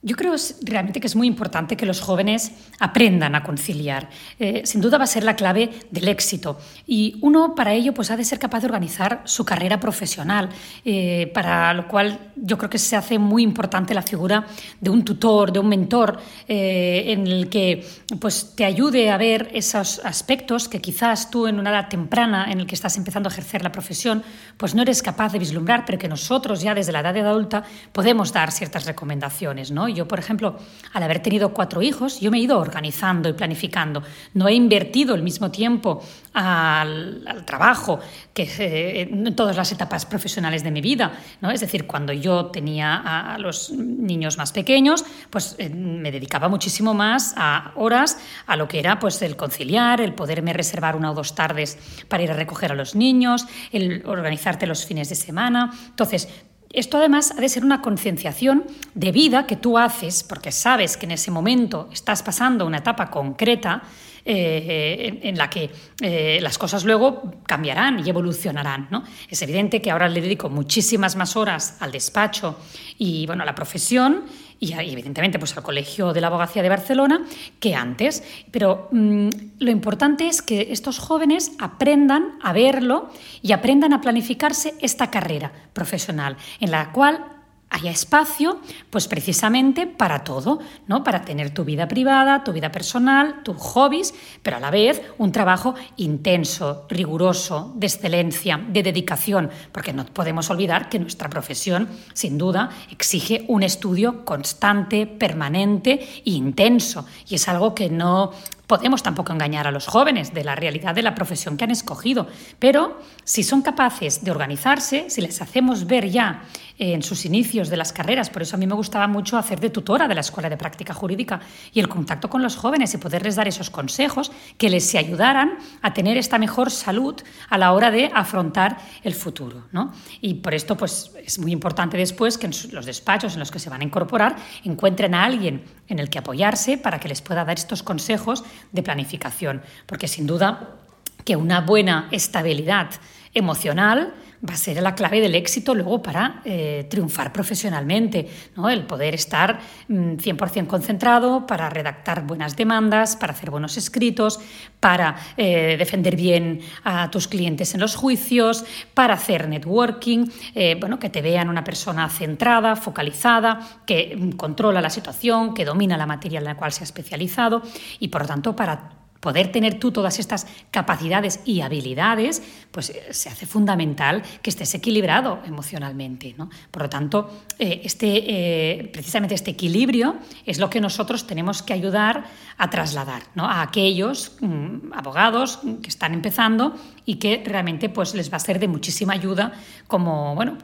Yo creo realmente que es muy importante que los jóvenes aprendan a conciliar. Eh, sin duda va a ser la clave del éxito. Y uno para ello pues, ha de ser capaz de organizar su carrera profesional, eh, para lo cual yo creo que se hace muy importante la figura de un tutor, de un mentor, eh, en el que pues, te ayude a ver esos aspectos que quizás tú en una edad temprana en el que estás empezando a ejercer la profesión, pues no eres capaz de vislumbrar, pero que nosotros ya desde la edad de adulta podemos dar ciertas recomendaciones. ¿no? Yo, por ejemplo, al haber tenido cuatro hijos, yo me he ido organizando y planificando. No he invertido el mismo tiempo al, trabajo que eh, en todas las etapas profesionales de mi vida. ¿no? Es decir, cuando yo tenía a, los niños más pequeños, pues eh, me dedicaba muchísimo más a horas a lo que era pues, el conciliar, el poderme reservar una o dos tardes para ir a recoger a los niños, el organizarte los fines de semana. Entonces, esto además ha de ser una concienciación de vida que tú haces porque sabes que en ese momento estás pasando una etapa concreta eh, en, la que eh, las cosas luego cambiarán y evolucionarán. ¿no? Es evidente que ahora le dedico muchísimas más horas al despacho y bueno, a la profesión y evidentemente pues al Colegio de la Abogacía de Barcelona que antes. Pero mm, lo importante es que estos jóvenes aprendan a verlo y aprendan a planificarse esta carrera profesional en la cual haya espacio, pues precisamente para todo, ¿no? Para tener tu vida privada, tu vida personal, tus hobbies, pero a la vez un trabajo intenso, riguroso, de excelencia, de dedicación, porque no podemos olvidar que nuestra profesión, sin duda, exige un estudio constante, permanente e intenso, y es algo que no podemos tampoco engañar a los jóvenes de la realidad de la profesión que han escogido, pero si son capaces de organizarse, si les hacemos ver ya en sus inicios de las carreras. Por eso a mí me gustaba mucho hacer de tutora de la Escuela de Práctica Jurídica y el contacto con los jóvenes y poderles dar esos consejos que les ayudaran a tener esta mejor salud a la hora de afrontar el futuro. ¿no? Y por esto pues, es muy importante después que en los despachos en los que se van a incorporar encuentren a alguien en el que apoyarse para que les pueda dar estos consejos de planificación. Porque sin duda que una buena estabilidad emocional va a ser la clave del éxito luego para eh, triunfar profesionalmente, ¿no? el poder estar 100% mm, concentrado para redactar buenas demandas, para hacer buenos escritos, para eh, defender bien a tus clientes en los juicios, para hacer networking, eh, bueno, que te vean una persona centrada, focalizada, que mm, controla la situación, que domina la materia en la cual se ha especializado y por lo tanto para poder tener tú todas estas capacidades y habilidades, pues eh, se hace fundamental que estés equilibrado emocionalmente. ¿no? Por lo tanto, eh, este, eh, precisamente este equilibrio es lo que nosotros tenemos que ayudar a trasladar ¿no? a aquellos mm, abogados que están empezando y que realmente pues, les va a ser de muchísima ayuda, como, bueno,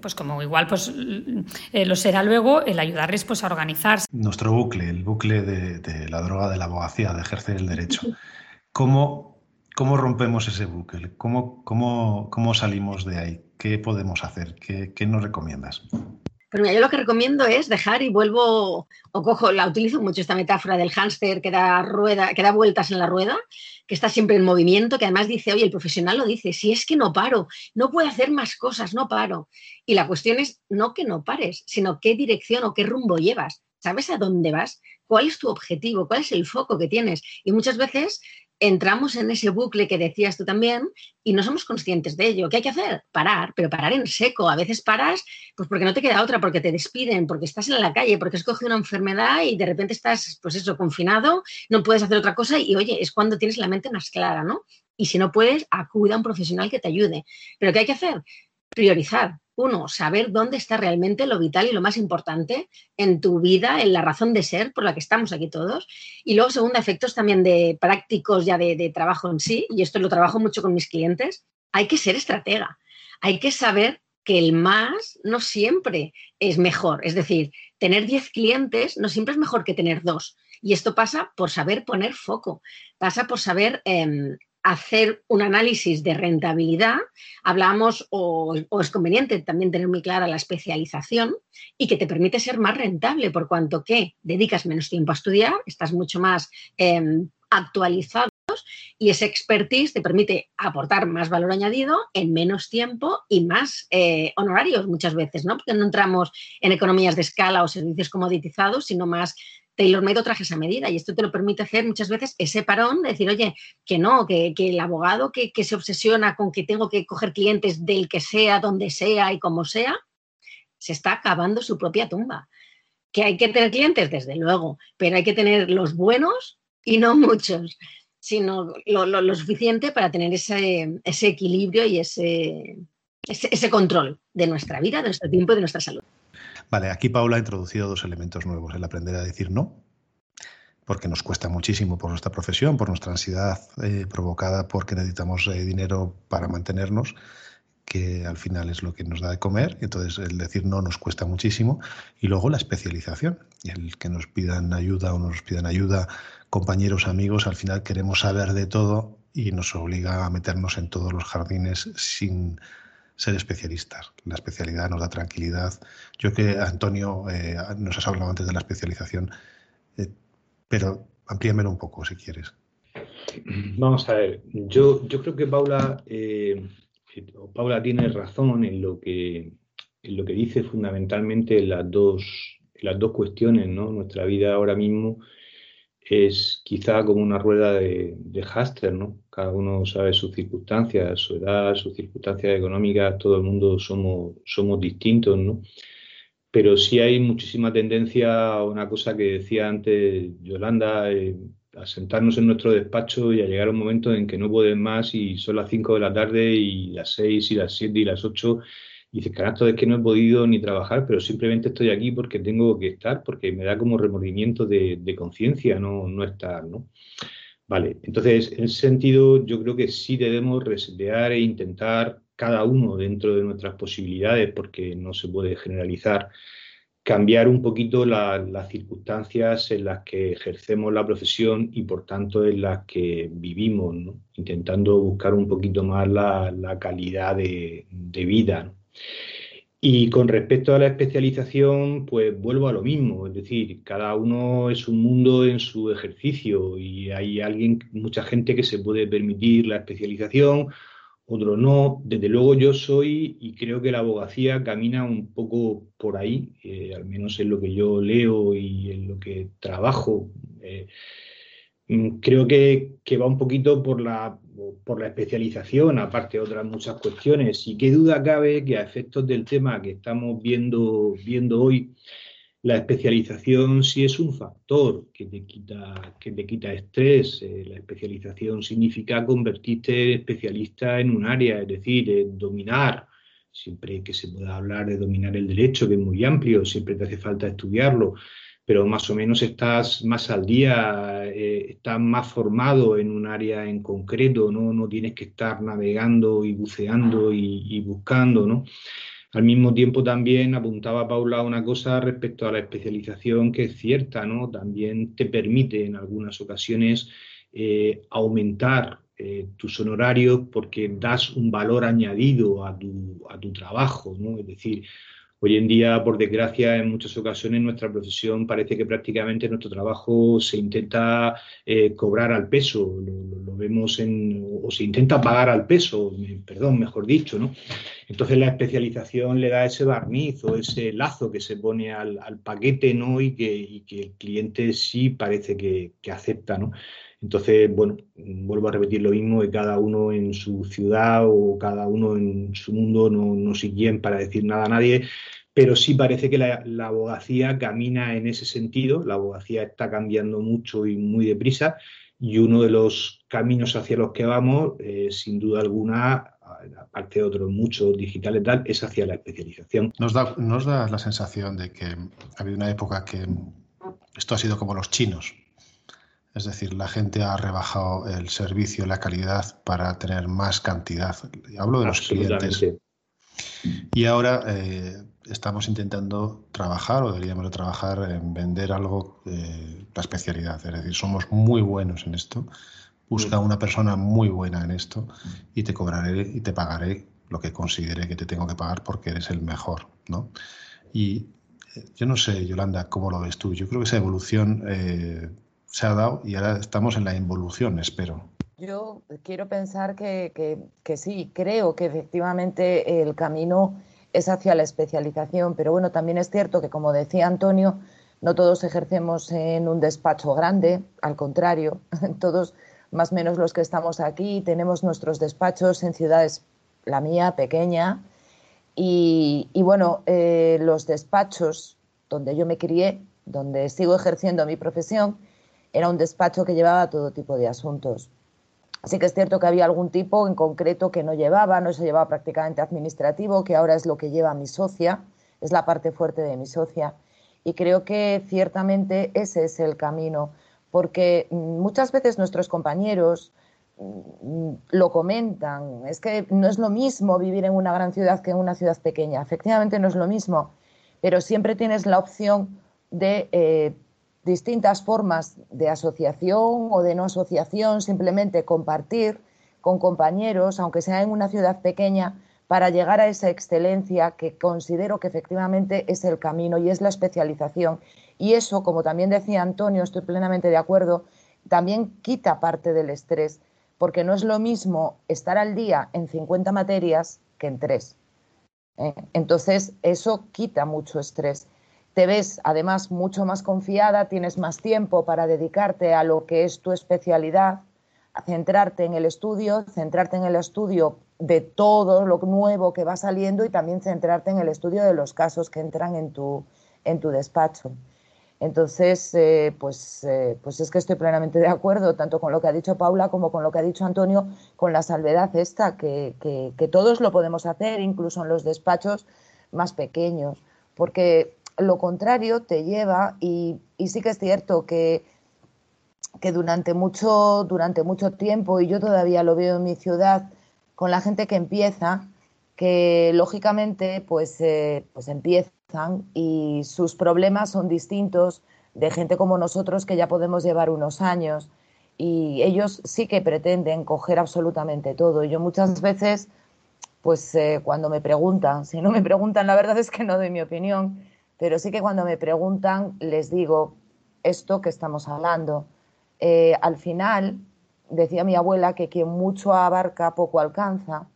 pues como igual pues, lo será luego el ayudarles pues, a organizarse. Nuestro bucle, el bucle de, de la droga de la abogacía, de ejercer el derecho. ¿Cómo, cómo rompemos ese bucle? ¿Cómo, cómo, cómo salimos de ahí? ¿Qué podemos hacer? ¿Qué, qué nos recomiendas? Pues mira, yo lo que recomiendo es dejar y vuelvo, o cojo, la utilizo mucho esta metáfora del hámster que da, rueda, que da vueltas en la rueda, que está siempre en movimiento, que además dice, oye, el profesional lo dice, si es que no paro, no puedo hacer más cosas, no paro. Y la cuestión es no que no pares, sino qué dirección o qué rumbo llevas. ¿Sabes a dónde vas? ¿Cuál es tu objetivo? ¿Cuál es el foco que tienes? Y muchas veces entramos en ese bucle que decías tú también y no somos conscientes de ello. ¿Qué hay que hacer? Parar, pero parar en seco. A veces paras pues porque no te queda otra, porque te despiden, porque estás en la calle, porque has cogido una enfermedad y de repente estás, pues eso, confinado, no puedes hacer otra cosa y oye, es cuando tienes la mente más clara, ¿no? Y si no puedes, acuda a un profesional que te ayude. Pero ¿qué hay que hacer? Priorizar, uno, saber dónde está realmente lo vital y lo más importante en tu vida, en la razón de ser por la que estamos aquí todos. Y luego, segundo, efectos también de prácticos ya de, trabajo en sí, y esto lo trabajo mucho con mis clientes, hay que ser estratega, hay que saber que el más no siempre es mejor. Es decir, tener 10 clientes no siempre es mejor que tener dos. Y esto pasa por saber poner foco, pasa por saber em, hacer un análisis de rentabilidad, hablamos o, es conveniente también tener muy clara la especialización y que te permite ser más rentable por cuanto que dedicas menos tiempo a estudiar, estás mucho más eh, actualizado Y ese expertise te permite aportar más valor añadido en menos tiempo y más eh, honorarios muchas veces, ¿no? Porque no entramos en economías de escala o servicios comoditizados, sino más tailor-made o trajes a medida. Y esto te lo permite hacer muchas veces ese parón, de decir, oye, que no, que, el abogado que, que, se obsesiona con que tengo que coger clientes del que sea, donde sea y como sea, se está acabando su propia tumba. Que hay que tener clientes, desde luego, pero hay que tener los buenos y no muchos, sino lo, suficiente para tener ese, ese equilibrio y ese, ese control de nuestra vida, de nuestro tiempo y de nuestra salud. Vale, aquí Paula ha introducido dos elementos nuevos, el aprender a decir no, porque nos cuesta muchísimo por nuestra profesión, por nuestra ansiedad eh, provocada porque necesitamos eh, dinero para mantenernos, que al final es lo que nos da de comer, entonces el decir no nos cuesta muchísimo, y luego la especialización, el que nos pidan ayuda o nos pidan ayuda. Compañeros, amigos, al final queremos saber de todo y nos obliga a meternos en todos los jardines sin ser especialistas. La especialidad nos da tranquilidad. Yo que, Antonio, eh, nos has hablado antes de la especialización, eh, pero amplíamelo un poco si quieres. Vamos a ver, yo, yo creo que Paula, eh, Paula tiene razón en lo que, en lo que dice fundamentalmente las dos, las dos cuestiones, ¿no? Nuestra vida ahora mismo es quizá como una rueda de, de ¿no? Cada uno sabe sus circunstancias, su edad, sus circunstancias económicas, todo el mundo somos, somos distintos, ¿no? Pero sí hay muchísima tendencia a una cosa que decía antes Yolanda, eh, a sentarnos en nuestro despacho y a llegar a un momento en que no pueden más y son las 5 de la tarde y las 6 y las 7 y las 8 y dices, carajo, es que no he podido ni trabajar, pero simplemente estoy aquí porque tengo que estar, porque me da como remordimiento de, conciencia no, no estar, ¿no? Vale, entonces, en ese sentido, yo creo que sí debemos resetear e intentar cada uno dentro de nuestras posibilidades, porque no se puede generalizar, cambiar un poquito las circunstancias en las que ejercemos la profesión y por tanto en las que vivimos, ¿no? intentando buscar un poquito más la, calidad de, vida. Y con respecto a la especialización, pues vuelvo a lo mismo, es decir, cada uno es un mundo en su ejercicio y hay alguien, mucha gente que se puede permitir la especialización, otro no. Desde luego yo soy y creo que la abogacía camina un poco por ahí, eh, al menos en lo que yo leo y en lo que trabajo. Eh, creo que, que va un poquito por la por la especialización, aparte de otras muchas cuestiones. Y qué duda cabe que a efectos del tema que estamos viendo, viendo hoy, la especialización sí es un factor que te quita, que te quita estrés. Eh, la especialización significa convertirte en especialista en un área, es decir, dominar. Siempre que se pueda hablar de dominar el derecho, que es muy amplio, siempre te hace falta estudiarlo pero más o menos estás más al día, eh, estás más formado en un área en concreto, ¿no? No tienes que estar navegando y buceando y, buscando, ¿no? Al mismo tiempo también apuntaba Paula una cosa respecto a la especialización que es cierta, ¿no? También te permite en algunas ocasiones eh, aumentar eh, tus honorarios porque das un valor añadido a tu, a tu trabajo, ¿no? Es decir, Hoy en día, por desgracia, en muchas ocasiones nuestra profesión parece que prácticamente nuestro trabajo se intenta eh, cobrar al peso, lo, vemos en, o se intenta pagar al peso, perdón, mejor dicho, ¿no? Entonces la especialización le da ese barniz o ese lazo que se pone al, paquete, ¿no? Y que, el cliente sí parece que, acepta, ¿no? Entonces, bueno, vuelvo a repetir lo mismo, que cada uno en su ciudad o cada uno en su mundo no, no siguen para decir nada a nadie, pero sí parece que la, abogacía camina en ese sentido, la abogacía está cambiando mucho y muy deprisa, y uno de los caminos hacia los que vamos, eh, sin duda alguna, aparte de otros muchos digitales tal, es hacia la especialización. Nos da, nos da la sensación de que ha habido una época que esto ha sido como los chinos, es decir, la gente ha rebajado el servicio, la calidad para tener más cantidad. Hablo de los clientes. Y ahora eh, estamos intentando trabajar o deberíamos de trabajar en vender algo, eh, la especialidad. Es decir, somos muy buenos en esto. Busca mm. una persona muy buena en esto y te cobraré y te pagaré lo que considere que te tengo que pagar porque eres el mejor, ¿no? Y eh, yo no sé, Yolanda, cómo lo ves tú. Yo creo que esa evolución se ha dado y ahora estamos en la involución, espero. yo quiero pensar que, sí, creo que efectivamente el camino es hacia la especialización, pero bueno, también es cierto que, como decía Antonio, no todos ejercemos en un despacho grande, al contrario, todos, más o menos los que estamos aquí, tenemos nuestros despachos en ciudades, la mía, pequeña, y, bueno, eh, los despachos donde yo me crié, donde sigo ejerciendo mi profesión, era un despacho que llevaba todo tipo de asuntos. Así que es cierto que había algún tipo en concreto que no llevaba, no se llevaba prácticamente administrativo, que ahora es lo que lleva mi socia, es la parte fuerte de mi socia. Y creo que ciertamente ese es el camino, porque muchas veces nuestros compañeros mm, lo comentan, es que no es lo mismo vivir en una gran ciudad que en una ciudad pequeña, efectivamente no es lo mismo, pero siempre tienes la opción de eh, distintas formas de asociación o de no asociación, simplemente compartir con compañeros, aunque sea en una ciudad pequeña, para llegar a esa excelencia que considero que efectivamente es el camino y es la especialización. Y eso, como también decía Antonio, estoy plenamente de acuerdo, también quita parte del estrés, porque no es lo mismo estar al día en 50 materias que en tres. ¿eh? Entonces, eso quita mucho estrés te ves además mucho más confiada, tienes más tiempo para dedicarte a lo que es tu especialidad, a centrarte en el estudio, centrarte en el estudio de todo lo nuevo que va saliendo y también centrarte en el estudio de los casos que entran en tu, en tu despacho. Entonces, eh, pues, eh, pues es que estoy plenamente de acuerdo, tanto con lo que ha dicho Paula como con lo que ha dicho Antonio, con la salvedad esta, que, que todos lo podemos hacer, incluso en los despachos más pequeños, porque lo contrario te lleva, y, sí que es cierto que, que durante, mucho, durante mucho tiempo, y yo todavía lo veo en mi ciudad, con la gente que empieza, que lógicamente pues, eh, pues empiezan y sus problemas son distintos de gente como nosotros que ya podemos llevar unos años y ellos sí que pretenden coger absolutamente todo. Yo muchas veces, pues eh, cuando me preguntan, si no me preguntan, la verdad es que no doy mi opinión, pero sí que cuando me preguntan les digo esto que estamos hablando. Eh, al final, decía mi abuela que quien mucho abarca poco alcanza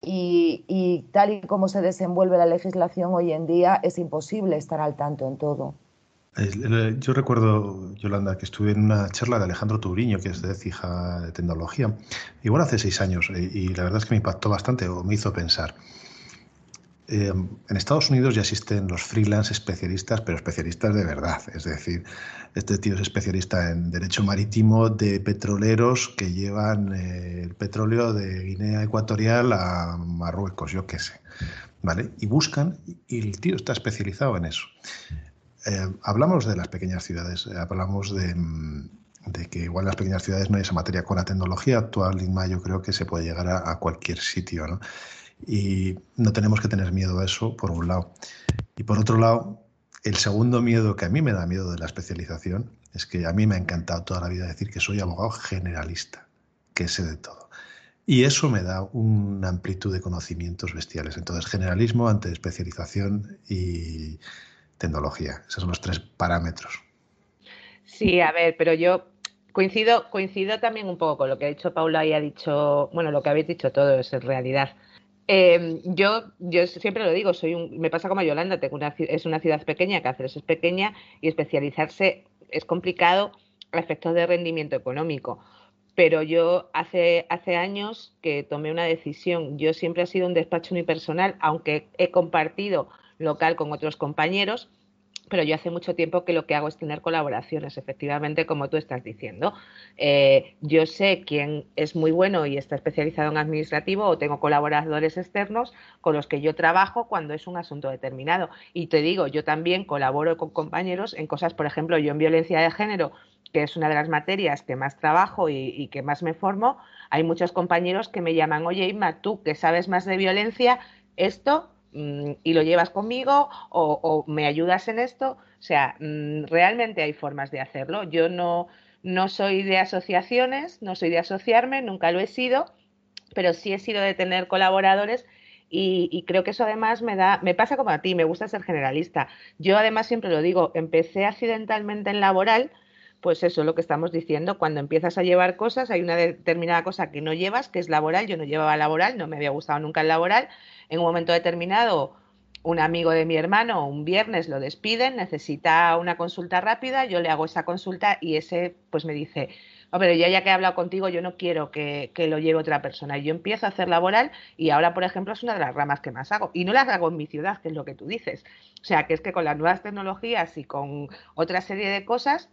y, tal y como se desenvuelve la legislación hoy en día es imposible estar al tanto en todo. Yo recuerdo, Yolanda, que estuve en una charla de Alejandro Turiño, que es de Cija de Tecnología, igual hace seis años, eh, y la verdad es que me impactó bastante o me hizo pensar. Eh, en Estados Unidos ya existen los freelance especialistas, pero especialistas de verdad. Es decir, este tío es especialista en derecho marítimo de petroleros que llevan eh, el petróleo de Guinea Ecuatorial a Marruecos, yo qué sé. ¿Vale? Y buscan, y el tío está especializado en eso. Eh, hablamos de las pequeñas ciudades, hablamos de, que igual en las pequeñas ciudades no hay esa materia con la tecnología actual, Lima, yo creo que se puede llegar a, a cualquier sitio, ¿no? Y no tenemos que tener miedo a eso, por un lado. Y por otro lado, el segundo miedo que a mí me da miedo de la especialización es que a mí me ha encantado toda la vida decir que soy abogado generalista, que sé de todo. Y eso me da una amplitud de conocimientos bestiales. Entonces, generalismo ante especialización y tecnología. Esos son los tres parámetros. Sí, a ver, pero yo coincido, coincido también un poco con lo que ha dicho Paula y ha dicho, bueno, lo que habéis dicho todos en realidad. Em, yo, yo siempre lo digo, soy un, me pasa como a Yolanda, tengo una, es una ciudad pequeña, Cáceres es pequeña y especializarse es complicado a efectos de rendimiento económico. Pero yo hace, hace años que tomé una decisión. Yo siempre he sido un despacho unipersonal, aunque he compartido local con otros compañeros, pero yo hace mucho tiempo que lo que hago es tener colaboraciones, efectivamente, como tú estás diciendo. Eh, yo sé quién es muy bueno y está especializado en administrativo o tengo colaboradores externos con los que yo trabajo cuando es un asunto determinado. Y te digo, yo también colaboro con compañeros en cosas, por ejemplo, yo en violencia de género, que es una de las materias que más trabajo y, y que más me formo, hay muchos compañeros que me llaman, oye, Inma, tú que sabes más de violencia, esto y lo llevas conmigo o, me ayudas en esto. O sea, mm, realmente hay formas de hacerlo. Yo no, no soy de asociaciones, no soy de asociarme, nunca lo he sido, pero sí he sido de tener colaboradores y, y, creo que eso además me da, me pasa como a ti, me gusta ser generalista. Yo además siempre lo digo, empecé accidentalmente en laboral pues eso es lo que estamos diciendo. Cuando empiezas a llevar cosas, hay una determinada cosa que no llevas, que es laboral. Yo no llevaba laboral, no me había gustado nunca el laboral. En un momento determinado, un amigo de mi hermano un viernes lo despiden, necesita una consulta rápida, yo le hago esa consulta y ese pues me dice, no, pero ya, ya que he hablado contigo, yo no quiero que, que, lo lleve otra persona. Yo empiezo a hacer laboral y ahora, por ejemplo, es una de las ramas que más hago. Y no las hago en mi ciudad, que es lo que tú dices. O sea, que es que con las nuevas tecnologías y con otra serie de cosas,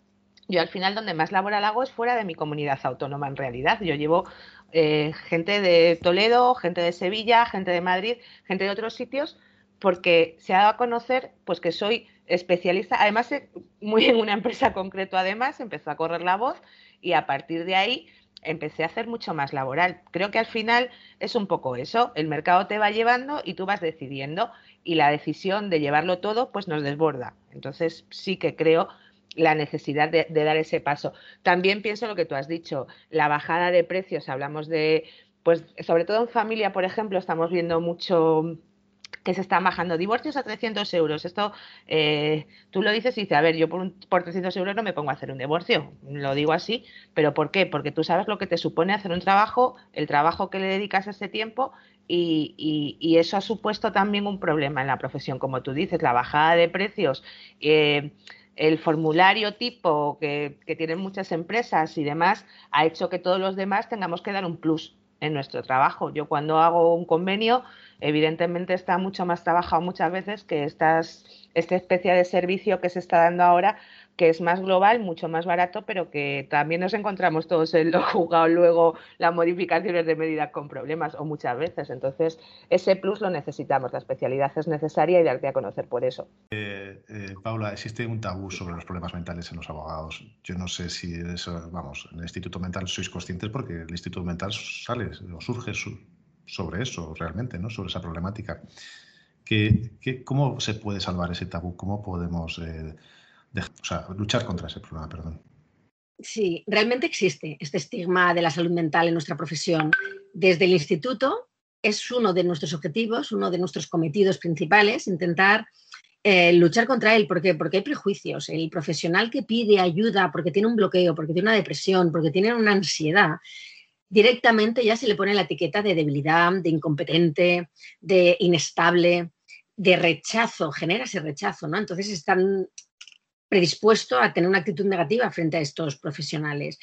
yo al final donde más laboral hago es fuera de mi comunidad autónoma en realidad. Yo llevo eh, gente de Toledo, gente de Sevilla, gente de Madrid, gente de otros sitios, porque se ha dado a conocer pues que soy especialista, además eh, muy en una empresa concreto además, empezó a correr la voz y a partir de ahí empecé a hacer mucho más laboral. Creo que al final es un poco eso, el mercado te va llevando y tú vas decidiendo y la decisión de llevarlo todo pues nos desborda. Entonces sí que creo la necesidad de, dar ese paso. También pienso lo que tú has dicho, la bajada de precios, hablamos de, pues sobre todo en familia, por ejemplo, estamos viendo mucho que se están bajando divorcios a 300 euros. Esto eh, tú lo dices y dices, a ver, yo por, un, por 300 euros no me pongo a hacer un divorcio. Lo digo así, pero ¿por qué? Porque tú sabes lo que te supone hacer un trabajo, el trabajo que le dedicas a ese tiempo y, eso ha supuesto también un problema en la profesión, como tú dices, la bajada de precios. Eh, el formulario tipo que, que, tienen muchas empresas y demás ha hecho que todos los demás tengamos que dar un plus en nuestro trabajo. Yo cuando hago un convenio, evidentemente está mucho más trabajado muchas veces que estas, esta especie de servicio que se está dando ahora, que es más global, mucho más barato, pero que también nos encontramos todos en lo juzgado luego las modificaciones de medida con problemas, o muchas veces. Entonces, ese plus lo necesitamos, la especialidad es necesaria y darte a conocer por eso. Eh, eh, Paula, existe un tabú sobre los problemas mentales en los abogados. Yo no sé si eso, vamos, en el Instituto Mental sois conscientes porque el Instituto Mental sale o surge su, sobre eso realmente, ¿no? sobre esa problemática. ¿Qué, qué, ¿Cómo se puede salvar ese tabú? ¿Cómo podemos eh, luchar contra ese problema? Perdón. Sí, realmente existe este estigma de la salud mental en nuestra profesión. Desde el instituto es uno de nuestros objetivos, uno de nuestros cometidos principales, intentar eh, luchar contra él. ¿Por qué? Porque hay prejuicios. El profesional que pide ayuda porque tiene un bloqueo, porque tiene una depresión, porque tiene una ansiedad, directamente ya se le pone la etiqueta de debilidad, de incompetente, de inestable, de rechazo, genera ese rechazo, ¿no? Entonces están predispuestos a tener una actitud negativa frente a estos profesionales.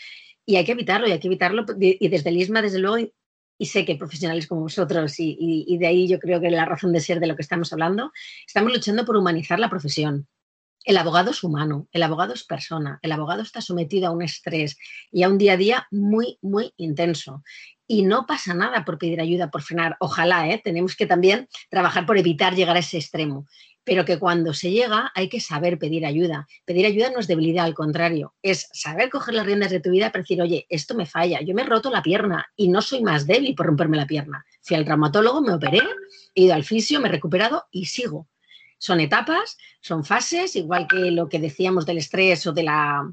Y hay que evitarlo, y hay que evitarlo. Y desde el ISMA, desde luego, y sé que profesionales como vosotros, y, y, y de ahí yo creo que la razón de ser de lo que estamos hablando, estamos luchando por humanizar la profesión. El abogado es humano, el abogado es persona, el abogado está sometido a un estrés y a un día a día muy, muy intenso. Y no pasa nada por pedir ayuda, por frenar. Ojalá, ¿eh? tenemos que también trabajar por evitar llegar a ese extremo. Pero que cuando se llega hay que saber pedir ayuda. Pedir ayuda no es debilidad, al contrario, es saber coger las riendas de tu vida para decir, oye, esto me falla, yo me he roto la pierna y no soy más débil por romperme la pierna. Fui al traumatólogo, me operé, he ido al fisio, me he recuperado y sigo son etapas, son fases, igual que lo que decíamos del estrés o de la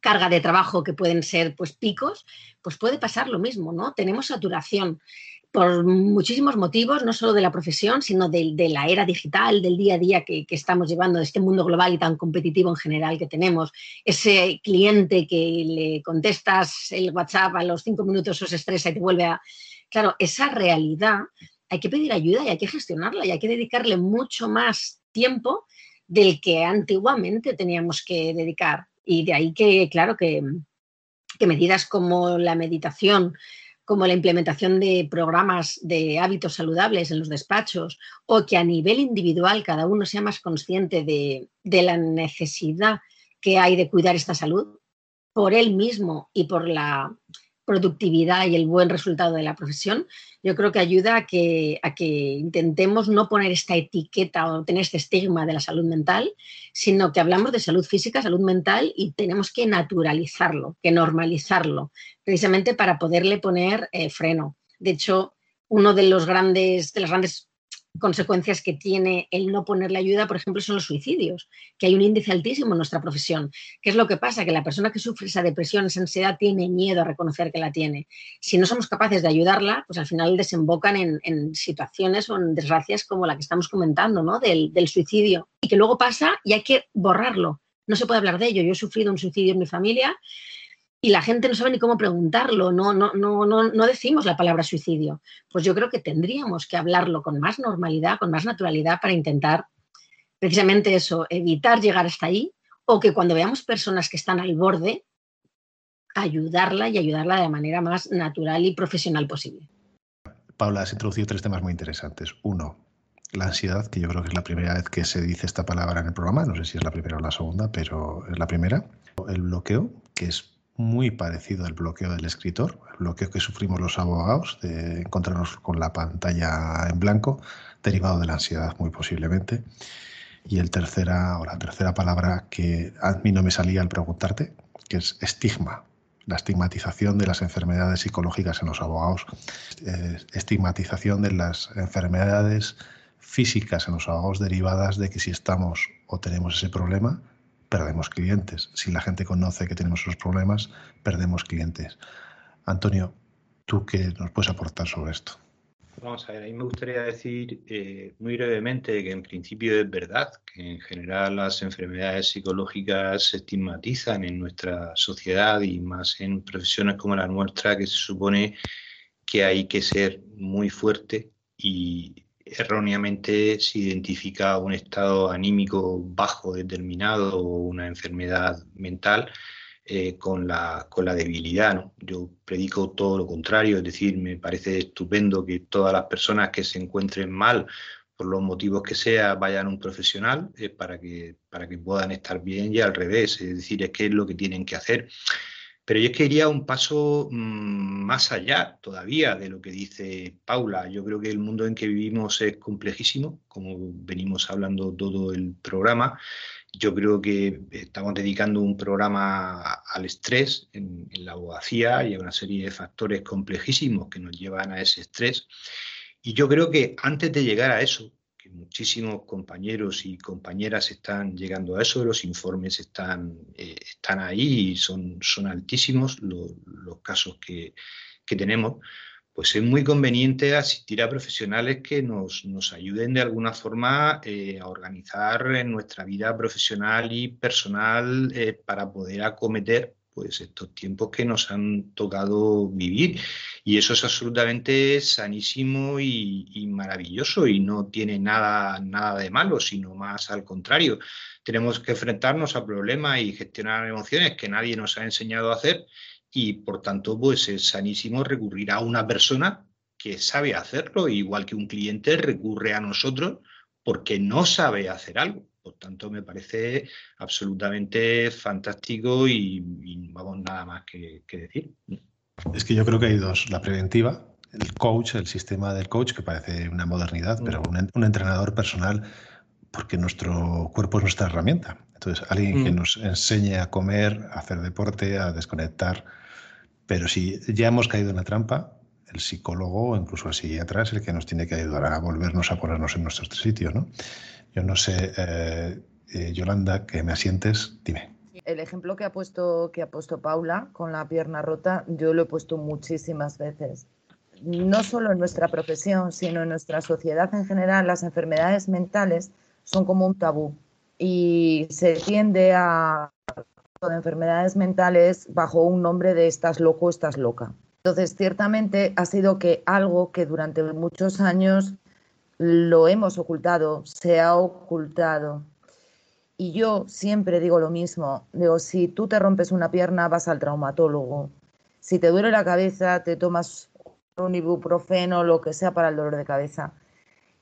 carga de trabajo que pueden ser pues picos, pues puede pasar lo mismo, ¿no? Tenemos saturación por muchísimos motivos, no solo de la profesión, sino de, de la era digital, del día a día que, que, estamos llevando, de este mundo global y tan competitivo en general que tenemos. Ese cliente que le contestas el WhatsApp a los cinco minutos o se estresa y te vuelve a... Claro, esa realidad hay que pedir ayuda y hay que gestionarla y hay que dedicarle mucho más tiempo del que antiguamente teníamos que dedicar. Y de ahí que, claro, que, medidas como la meditación, como la implementación de programas de hábitos saludables en los despachos o que a nivel individual cada uno sea más consciente de, de la necesidad que hay de cuidar esta salud por él mismo y por la productividad y el buen resultado de la profesión, yo creo que ayuda a que, a que intentemos no poner esta etiqueta o tener este estigma de la salud mental, sino que hablamos de salud física, salud mental y tenemos que naturalizarlo, que normalizarlo, precisamente para poderle poner eh, freno. De hecho, uno de los grandes, de las grandes consecuencias que tiene el no ponerle ayuda, por ejemplo, son los suicidios, que hay un índice altísimo en nuestra profesión. ¿Qué es lo que pasa? Que la persona que sufre esa depresión, esa ansiedad, tiene miedo a reconocer que la tiene. Si no somos capaces de ayudarla, pues al final desembocan en, en situaciones o en desgracias como la que estamos comentando, ¿no? Del, del suicidio. Y que luego pasa y hay que borrarlo. no se puede hablar de ello. Yo he sufrido un suicidio en mi familia y la gente no sabe ni cómo preguntarlo, no, no, no, no, decimos la palabra suicidio. Pues yo creo que tendríamos que hablarlo con más normalidad, con más naturalidad para intentar precisamente eso, evitar llegar hasta ahí o que cuando veamos personas que están al borde, ayudarla y ayudarla de manera más natural y profesional posible. Paula, has introducido tres temas muy interesantes. Uno, la ansiedad, que yo creo que es la primera vez que se dice esta palabra en el programa, no sé si es la primera o la segunda, pero es la primera. El bloqueo, que es muy parecido al bloqueo del escritor, el bloqueo que sufrimos los abogados de encontrarnos con la pantalla en blanco, derivado de la ansiedad muy posiblemente. Y el tercera, o la tercera palabra que a mí no me salía al preguntarte, que es estigma, la estigmatización de las enfermedades psicológicas en los abogados, eh, estigmatización de las enfermedades físicas en los abogados derivadas de que si estamos o tenemos ese problema, perdemos clientes. Si la gente conoce que tenemos esos problemas, perdemos clientes. Antonio, ¿tú qué nos puedes aportar sobre esto? Vamos a ver, a mí me gustaría decir eh, muy brevemente que en principio es verdad que en general las enfermedades psicológicas se estigmatizan en nuestra sociedad y más en profesiones como la nuestra, que se supone que hay que ser muy fuerte y erróneamente se identifica un estado anímico bajo determinado o una enfermedad mental eh, con, la, con la debilidad. ¿no? Yo predico todo lo contrario, es decir, me parece estupendo que todas las personas que se encuentren mal, por los motivos que sea, vayan a un profesional eh, para, que, para que puedan estar bien y al revés, es decir, es que es lo que tienen que hacer. Pero yo es que iría un paso mm, más allá todavía de lo que dice Paula. Yo creo que el mundo en que vivimos es complejísimo, como venimos hablando todo el programa. Yo creo que estamos dedicando un programa al estrés en, la abogacía y a una serie de factores complejísimos que nos llevan a ese estrés. Y yo creo que antes de llegar a eso, muchísimos compañeros y compañeras están llegando a eso, los informes están, eh, están ahí y son, son altísimos los, casos que, tenemos, pues es muy conveniente asistir a profesionales que nos, ayuden de alguna forma eh, a organizar nuestra vida profesional y personal eh, para poder acometer pues estos tiempos que nos han tocado vivir. Y eso es absolutamente sanísimo y, maravilloso y no tiene nada, nada de malo, sino más al contrario. Tenemos que enfrentarnos a problemas y gestionar emociones que nadie nos ha enseñado a hacer y por tanto pues es sanísimo recurrir a una persona que sabe hacerlo, igual que un cliente recurre a nosotros porque no sabe hacer algo. Por tanto, me parece absolutamente fantástico y, vamos, nada más que, decir. Es que yo creo que hay dos. La preventiva, el coach, el sistema del coach, que parece una modernidad, pero mm. un, entrenador personal, porque nuestro cuerpo es nuestra herramienta. Entonces, alguien que mm. nos enseñe a comer, a hacer deporte, a desconectar. Pero si ya hemos caído en la trampa, el psicólogo incluso el psiquiatra es el que nos tiene que ayudar a volvernos a ponernos en nuestros sitios, ¿no? Yo no sé, eh, eh, Yolanda, que me asientes, dime. El ejemplo que ha puesto que ha puesto Paula con la pierna rota, yo lo he puesto muchísimas veces. No solo en nuestra profesión, sino en nuestra sociedad en general, las enfermedades mentales son como un tabú y se tiende a de enfermedades mentales bajo un nombre de estás loco, estás loca. Entonces, ciertamente ha sido que algo que durante muchos años lo hemos ocultado, se ha ocultado. Y yo siempre digo lo mismo, digo, si tú te rompes una pierna vas al traumatólogo, si te duele la cabeza te tomas un ibuprofeno, lo que sea para el dolor de cabeza.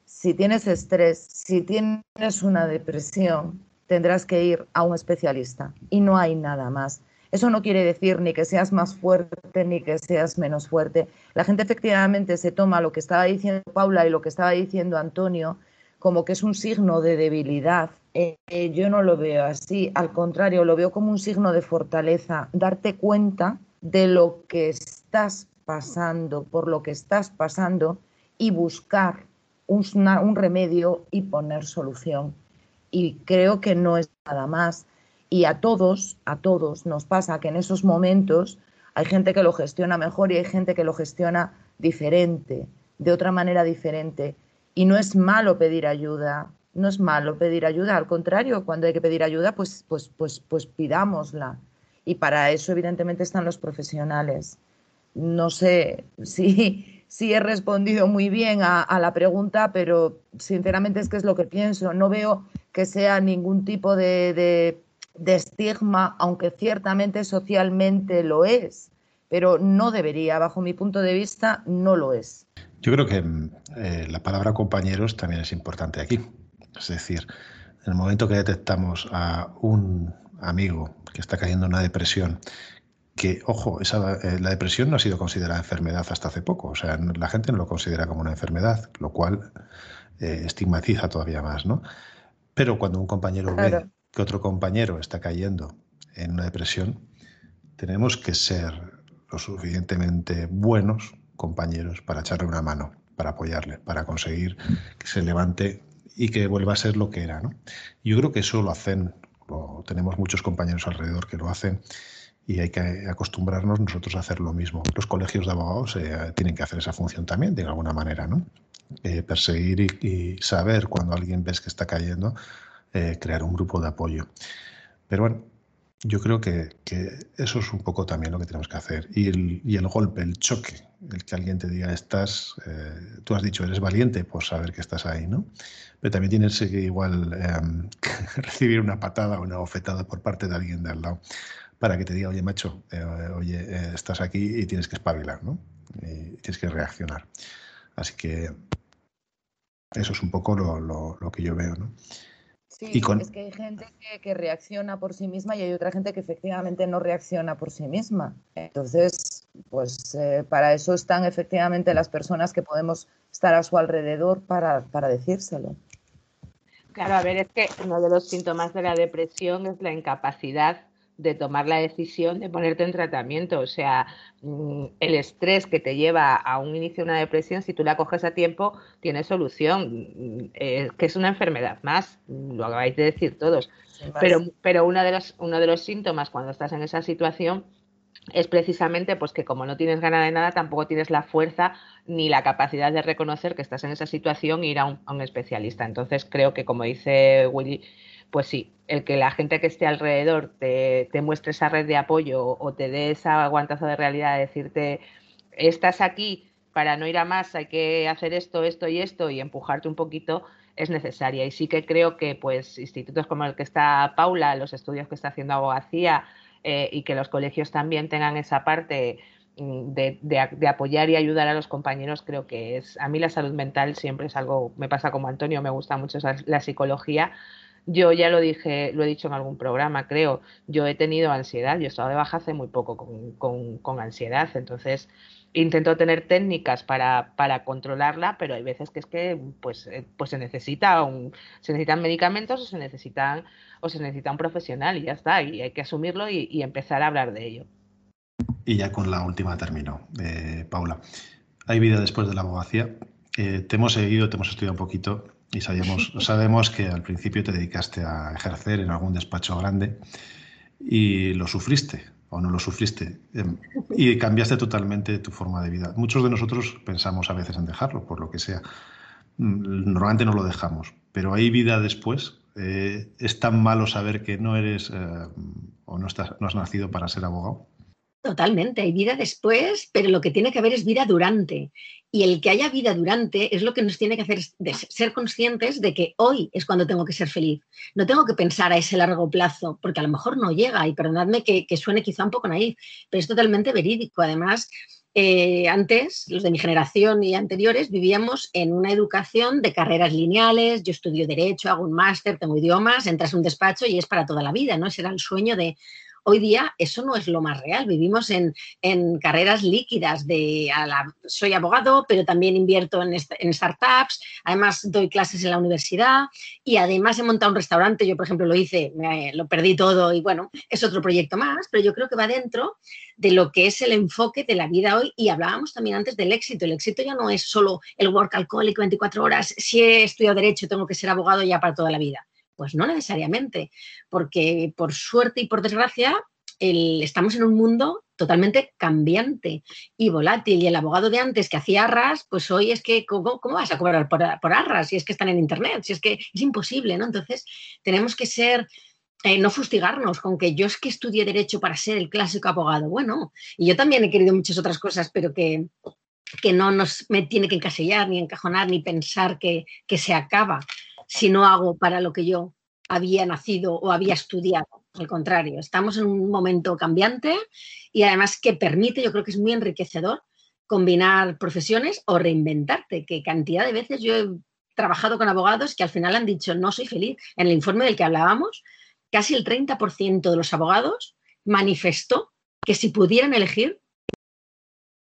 Si tienes estrés, si tienes una depresión, tendrás que ir a un especialista y no hay nada más. Eso no quiere decir ni que seas más fuerte ni que seas menos fuerte. La gente efectivamente se toma lo que estaba diciendo Paula y lo que estaba diciendo Antonio como que es un signo de debilidad. Eh, yo no lo veo así, al contrario, lo veo como un signo de fortaleza, darte cuenta de lo que estás pasando, por lo que estás pasando y buscar un remedio y poner solución. Y creo que no es nada más. Y a todos, a todos nos pasa que en esos momentos hay gente que lo gestiona mejor y hay gente que lo gestiona diferente, de otra manera diferente. Y no es malo pedir ayuda, no es malo pedir ayuda, al contrario, cuando hay que pedir ayuda, pues, pues, pues, pues pidámosla. Y para eso, evidentemente, están los profesionales. No sé si, si he respondido muy bien a, la pregunta, pero sinceramente es que es lo que pienso. No veo que sea ningún tipo de, de estigma, aunque ciertamente socialmente lo es, pero no debería, bajo mi punto de vista, no lo es. Yo creo que eh, la palabra compañeros también es importante aquí. Es decir, en el momento que detectamos a un amigo que está cayendo en una depresión, que, ojo, esa, eh, la depresión no ha sido considerada enfermedad hasta hace poco, o sea, la gente no lo considera como una enfermedad, lo cual eh, estigmatiza todavía más, ¿no? Pero cuando un compañero ve que otro compañero está cayendo en una depresión, tenemos que ser lo suficientemente buenos compañeros para echarle una mano, para apoyarle, para conseguir que se levante y que vuelva a ser lo que era. ¿no? Yo creo que eso lo hacen, tenemos muchos compañeros alrededor que lo hacen y hay que acostumbrarnos nosotros a hacer lo mismo. Los colegios de abogados eh, tienen que hacer esa función también, de alguna manera, ¿no? Eh, perseguir y, saber cuando alguien ves que está cayendo, eh, crear un grupo de apoyo. Pero bueno, yo creo que, eso es un poco también lo que tenemos que hacer. Y el, golpe, el choque, el que alguien te diga, estás, eh, tú has dicho, eres valiente por saber que estás ahí, ¿no? Pero también tienes que igual em, recibir una patada o una bofetada por parte de alguien de al lado para que te diga, oye, macho, eh, oye, eh, estás aquí y tienes que espabilar, ¿no? Y tienes que reaccionar. Así que eso es un poco lo, lo que yo veo, ¿no? Sí, es que hay gente que, reacciona por sí misma y hay otra gente que efectivamente no reacciona por sí misma. Entonces, pues eh, para eso están efectivamente las personas que podemos estar a su alrededor para, para decírselo. Claro, a ver, es que uno de los síntomas de la depresión es la incapacidad de tomar la decisión de ponerte en tratamiento. O sea, mm, el estrés que te lleva a un inicio de una depresión, si tú la coges a tiempo, tiene solución, mm, eh, que es una enfermedad más, lo acabáis de decir todos. Pero, pero uno, de los, uno de los síntomas cuando estás en esa situación es precisamente pues que como no tienes ganas de nada, tampoco tienes la fuerza ni la capacidad de reconocer que estás en esa situación e ir a un, especialista. Entonces creo que como dice Willy, pues sí, el que la gente que esté alrededor te, muestre esa red de apoyo o te dé esa aguantazo de realidad, de decirte, estás aquí para no ir a más, hay que hacer esto, esto y esto y empujarte un poquito, es necesaria. Y sí que creo que pues institutos como el que está Paula, los estudios que está haciendo abogacía eh, y que los colegios también tengan esa parte mm, de, apoyar y ayudar a los compañeros, creo que es, a mí la salud mental siempre es algo, me pasa como Antonio, me gusta mucho la psicología, yo ya lo dije, lo he dicho en algún programa, creo, yo he tenido ansiedad, yo he estado de baja hace muy poco con, ansiedad, entonces intento tener técnicas para, controlarla, pero hay veces que es que pues, eh, pues se necesita un, se necesitan medicamentos o se necesitan o se necesita un profesional y ya está, y hay que asumirlo y, empezar a hablar de ello. Y ya con la última termino, eh, Paula. Hay vida después de la abogacía. Eh, te hemos seguido, te hemos estudiado un poquito y sabemos, sabemos que al principio te dedicaste a ejercer en algún despacho grande y lo sufriste o no lo sufriste em, y cambiaste totalmente tu forma de vida. Muchos de nosotros pensamos a veces en dejarlo, por lo que sea. Mm, normalmente no lo dejamos, pero hay vida después. Eh, ¿Es tan malo saber que no eres eh, o no, estás, no has nacido para ser abogado? Totalmente, hay vida después, pero lo que tiene que haber es vida durante. Y el que haya vida durante es lo que nos tiene que hacer ser conscientes de que hoy es cuando tengo que ser feliz. No tengo que pensar a ese largo plazo, porque a lo mejor no llega, y perdonadme que, suene quizá un poco naif, pero es totalmente verídico. Además, eh, antes, los de mi generación y anteriores, vivíamos en una educación de carreras lineales. Yo estudio Derecho, hago un máster, tengo idiomas, entras a un despacho y es para toda la vida, ¿no? Ese era el sueño de Hoy día eso no es lo más real. Vivimos en, carreras líquidas de soy abogado, pero también invierto en, startups, además doy clases en la universidad y además he montado un restaurante. Yo, por ejemplo, lo hice, lo perdí todo y bueno, es otro proyecto más, pero yo creo que va dentro de lo que es el enfoque de la vida hoy y hablábamos también antes del éxito. El éxito ya no es solo el work alcoholic 24 horas. Si he estudiado derecho, tengo que ser abogado ya para toda la vida. Pues no necesariamente, porque por suerte y por desgracia estamos en un mundo totalmente cambiante y volátil. Y el abogado de antes que hacía arras, pues hoy es que, ¿cómo, vas a cobrar por, por, arras si es que están en Internet? Si es que es imposible, ¿no? Entonces, tenemos que ser... Eh, no fustigarnos con que yo es que estudié derecho para ser el clásico abogado. Bueno, y yo también he querido muchas otras cosas, pero que, que no nos, me tiene que encasillar, ni encajonar, ni pensar que, que se acaba si no hago para lo que yo había nacido o había estudiado. Al contrario, estamos en un momento cambiante y además que permite, yo creo que es muy enriquecedor combinar profesiones o reinventarte, que cantidad de veces yo he trabajado con abogados que al final han dicho no soy feliz. En el informe del que hablábamos, casi el 30% de los abogados manifestó que si pudieran elegir,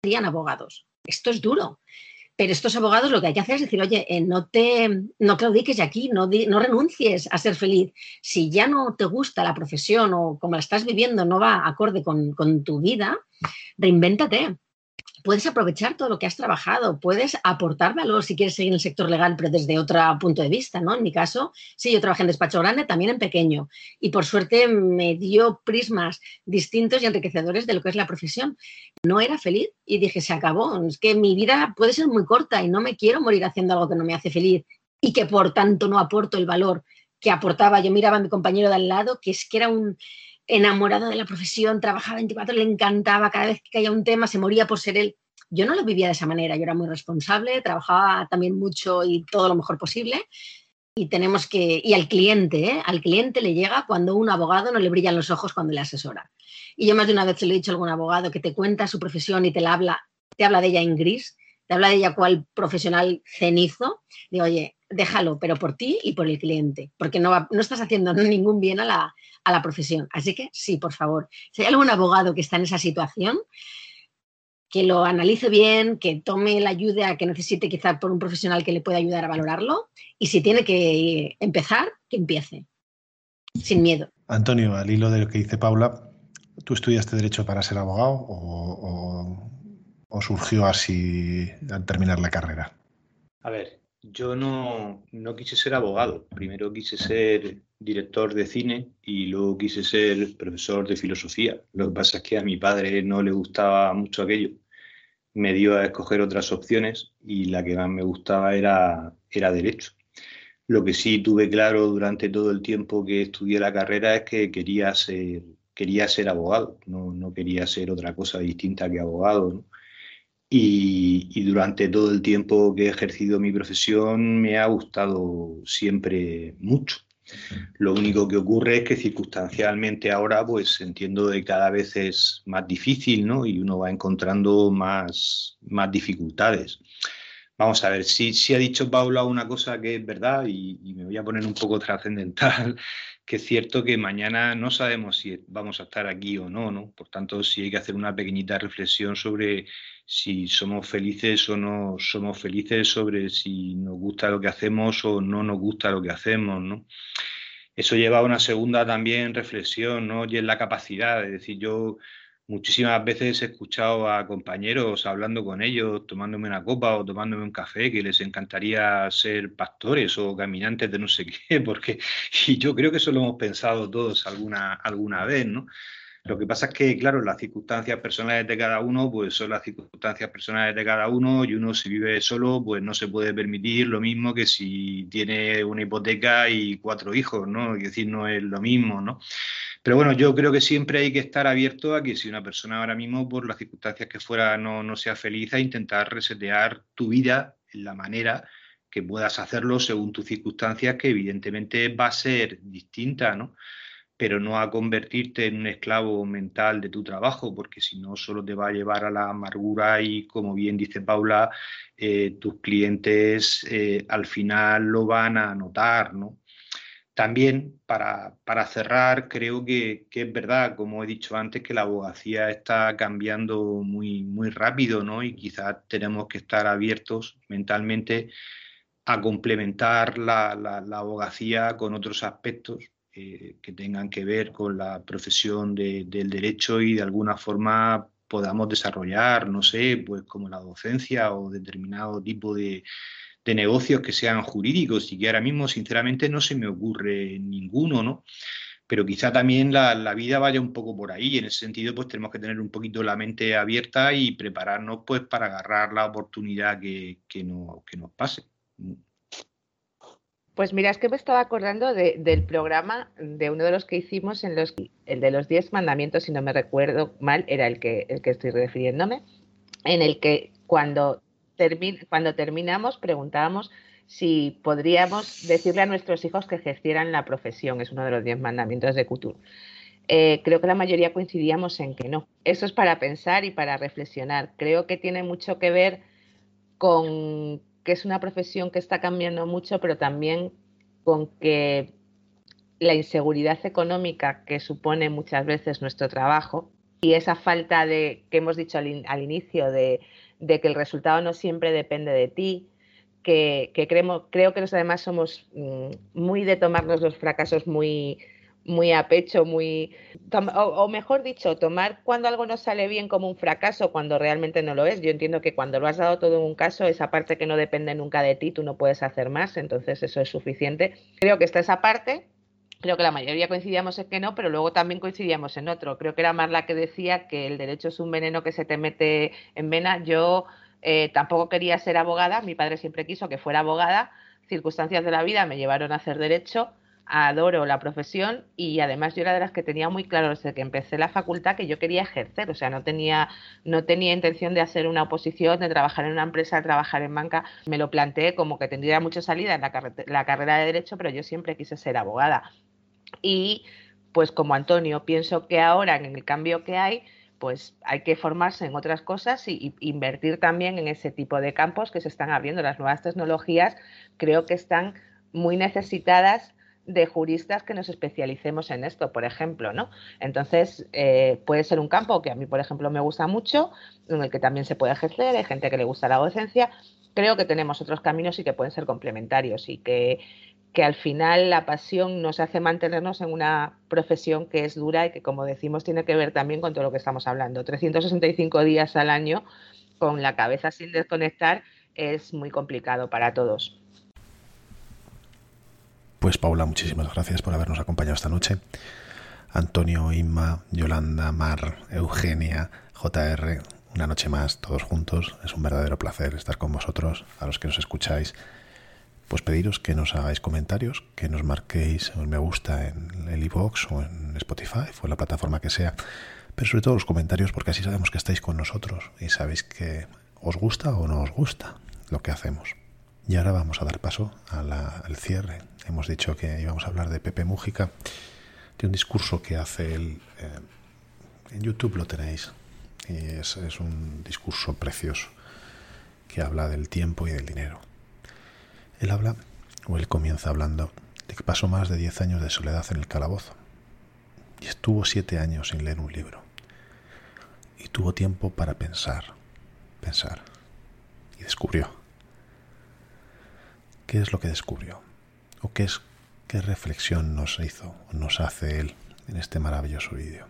serían abogados. Esto es duro. Pero estos abogados lo que hay que hacer es decir, oye, eh, no te no claudiques de aquí, no, no renuncies a ser feliz. Si ya no te gusta la profesión o como la estás viviendo no va acorde con, con tu vida, reinvéntate puedes aprovechar todo lo que has trabajado, puedes aportar valor si quieres seguir en el sector legal, pero desde otro punto de vista, ¿no? En mi caso, sí, yo trabajé en despacho grande, también en pequeño, y por suerte me dio prismas distintos y enriquecedores de lo que es la profesión. No era feliz y dije, se acabó, es que mi vida puede ser muy corta y no me quiero morir haciendo algo que no me hace feliz y que por tanto no aporto el valor que aportaba. Yo miraba a mi compañero de al lado, que es que era un enamorado de la profesión, trabajaba 24, le encantaba, cada vez que caía un tema se moría por ser él. Yo no lo vivía de esa manera, yo era muy responsable, trabajaba también mucho y todo lo mejor posible. Y tenemos que, y al cliente, ¿eh? al cliente le llega cuando un abogado no le brillan los ojos cuando le asesora. Y yo más de una vez se lo he dicho a algún abogado que te cuenta su profesión y te la habla, te habla de ella en gris, te habla de ella cual profesional cenizo. Digo, oye, déjalo, pero por ti y por el cliente, porque no, no estás haciendo ningún bien a la, a la profesión. Así que sí, por favor, si hay algún abogado que está en esa situación, que lo analice bien, que tome la ayuda que necesite quizá por un profesional que le pueda ayudar a valorarlo y si tiene que empezar, que empiece, sin miedo. Antonio, al hilo de lo que dice Paula, ¿tú estudiaste derecho para ser abogado o surgió así al terminar la carrera? A ver, yo no, no, quise ser abogado. Primero quise ser director de cine y luego quise ser profesor de filosofía. Lo que pasa es que a mi padre no le gustaba mucho aquello. Me dio a escoger otras opciones y la que más me gustaba era, era derecho. Lo que sí tuve claro durante todo el tiempo que estudié la carrera es que quería ser, quería ser abogado, no, no quería ser otra cosa distinta que abogado. ¿no? Y, durante todo el tiempo que he ejercido mi profesión me ha gustado siempre mucho. Lo único que ocurre es que circunstancialmente ahora pues entiendo que cada vez es más difícil ¿no? y uno va encontrando más, más dificultades. Vamos a ver, si, si ha dicho Paula una cosa que es verdad y, y me voy a poner un poco trascendental, que es cierto que mañana no sabemos si vamos a estar aquí o no, ¿no? Por tanto, sí hay que hacer una pequeñita reflexión sobre si somos felices o no somos felices, sobre si nos gusta lo que hacemos o no nos gusta lo que hacemos, ¿no? Eso lleva a una segunda también reflexión, ¿no? Y es la capacidad, es decir, yo muchísimas veces he escuchado a compañeros hablando con ellos, tomándome una copa o tomándome un café, que les encantaría ser pastores o caminantes de no sé qué, porque y yo creo que eso lo hemos pensado todos alguna, alguna vez, ¿no? Lo que pasa es que, claro, las circunstancias personales de cada uno, pues son las circunstancias personales de cada uno y uno si vive solo, pues no se puede permitir lo mismo que si tiene una hipoteca y cuatro hijos, ¿no? Es decir, no es lo mismo, ¿no? Pero bueno, yo creo que siempre hay que estar abierto a que si una persona ahora mismo, por las circunstancias que fuera, no, no sea feliz, a intentar resetear tu vida en la manera que puedas hacerlo según tus circunstancias, que evidentemente va a ser distinta, ¿no? Pero no a convertirte en un esclavo mental de tu trabajo, porque si no, solo te va a llevar a la amargura y, como bien dice Paula, eh, tus clientes eh, al final lo van a notar, ¿no? También, para, para cerrar, creo que, que, es verdad, como he dicho antes, que la abogacía está cambiando muy, muy rápido, ¿no? Y quizás tenemos que estar abiertos mentalmente a complementar la, la, la abogacía con otros aspectos eh, que tengan que ver con la profesión del derecho y de alguna forma podamos desarrollar, no sé, pues como la docencia o determinado tipo de, negocios que sean jurídicos y que ahora mismo sinceramente no se me ocurre ninguno, ¿no? pero quizá también la, vida vaya un poco por ahí. En ese sentido, pues tenemos que tener un poquito la mente abierta y prepararnos pues para agarrar la oportunidad que, que, que nos pase. Pues mira, es que me estaba acordando del programa, de uno de los que hicimos, en los, el de los diez mandamientos, si no me recuerdo mal, era el que, el que estoy refiriéndome, en el que cuando, cuando terminamos preguntábamos si podríamos decirle a nuestros hijos que ejercieran la profesión, es uno de los diez mandamientos de Couture. Eh, creo que la mayoría coincidíamos en que no. Eso es para pensar y para reflexionar. Creo que tiene mucho que ver con que es una profesión que está cambiando mucho, pero también con que la inseguridad económica que supone muchas veces nuestro trabajo y esa falta de, que hemos dicho al, inicio, de, que el resultado no siempre depende de ti, que, creo que los además somos mm, muy de tomarnos los fracasos muy, muy a pecho, muy, o, mejor dicho, tomar cuando algo no sale bien como un fracaso cuando realmente no lo es. Yo entiendo que cuando lo has dado todo en un caso, esa parte que no depende nunca de ti, tú no puedes hacer más, entonces eso es suficiente. Creo que está esa parte, creo que la mayoría coincidíamos en que no, pero luego también coincidíamos en otro. Creo que era más la que decía que el derecho es un veneno que se te mete en vena. Yo eh, tampoco quería ser abogada, mi padre siempre quiso que fuera abogada, circunstancias de la vida me llevaron a hacer derecho, adoro la profesión y además yo era de las que tenía muy claro desde que empecé la facultad que yo quería ejercer, o sea, no tenía, no tenía intención de hacer una oposición, de trabajar en una empresa, de trabajar en banca, me lo planteé como que tendría mucha salida en la, la carrera de derecho, pero yo siempre quise ser abogada. Y pues como Antonio, pienso que ahora en el cambio que hay, pues hay que formarse en otras cosas y, invertir también en ese tipo de campos que se están abriendo. Las nuevas tecnologías creo que están muy necesitadas de juristas que nos especialicemos en esto, por ejemplo, ¿no? Entonces, eh, puede ser un campo que a mí, por ejemplo, me gusta mucho, en el que también se puede ejercer, hay gente que le gusta la docencia. Creo que tenemos otros caminos y que pueden ser complementarios y que que al final la pasión nos hace mantenernos en una profesión que es dura y que, como decimos, tiene que ver también con todo lo que estamos hablando. 365 días al año con la cabeza sin desconectar es muy complicado para todos. Pues Paula, muchísimas gracias por habernos acompañado esta noche. Antonio, Inma, Yolanda, Mar, Eugenia, JR, una noche más, todos juntos. Es un verdadero placer estar con vosotros, a los que nos escucháis pues pediros que nos hagáis comentarios, que nos marquéis un me gusta en el iVoox o en Spotify o en la plataforma que sea, pero sobre todo los comentarios porque así sabemos que estáis con nosotros y sabéis que os gusta o no os gusta lo que hacemos. Y ahora vamos a dar paso al cierre. Hemos dicho que íbamos a hablar de Pepe Mújica, de un discurso que hace él. Eh, en YouTube lo tenéis. Y es un discurso precioso que habla del tiempo y del dinero. Él habla, o él comienza hablando, de que pasó más de diez años de soledad en el calabozo y estuvo siete años sin leer un libro. Y tuvo tiempo para pensar, pensar. Y descubrió. ¿Qué es lo que descubrió? ¿O qué es qué reflexión nos hizo, nos hace él en este maravilloso vídeo?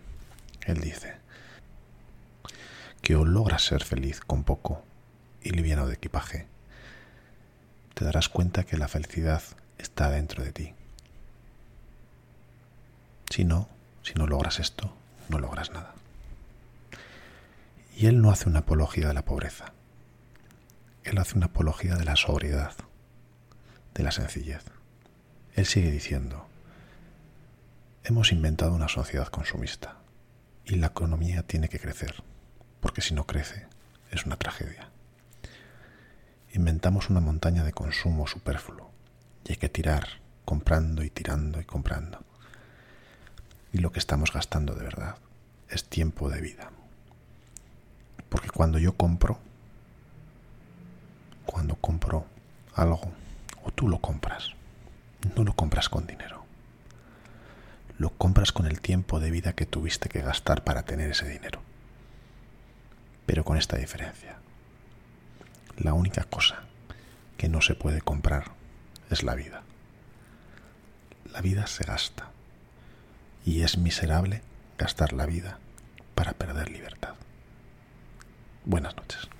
Él dice que o logras ser feliz con poco y liviano de equipaje, te darás cuenta que la felicidad está dentro de ti. Si no, si no logras esto, no logras nada. Y él no hace una apología de la pobreza. Él hace una apología de la sobriedad, de la sencillez. Él sigue diciendo, hemos inventado una sociedad consumista y la economía tiene que crecer, porque si no crece es una tragedia inventamos una montaña de consumo superfluo y hay que tirar, comprando y tirando y comprando. Y lo que estamos gastando de verdad es tiempo de vida. Porque cuando yo compro, cuando compro algo, o tú lo compras, no lo compras con dinero. Lo compras con el tiempo de vida que tuviste que gastar para tener ese dinero. Pero con esta diferencia la única cosa que no se puede comprar es la vida. La vida se gasta y es miserable gastar la vida para perder libertad. Buenas noches.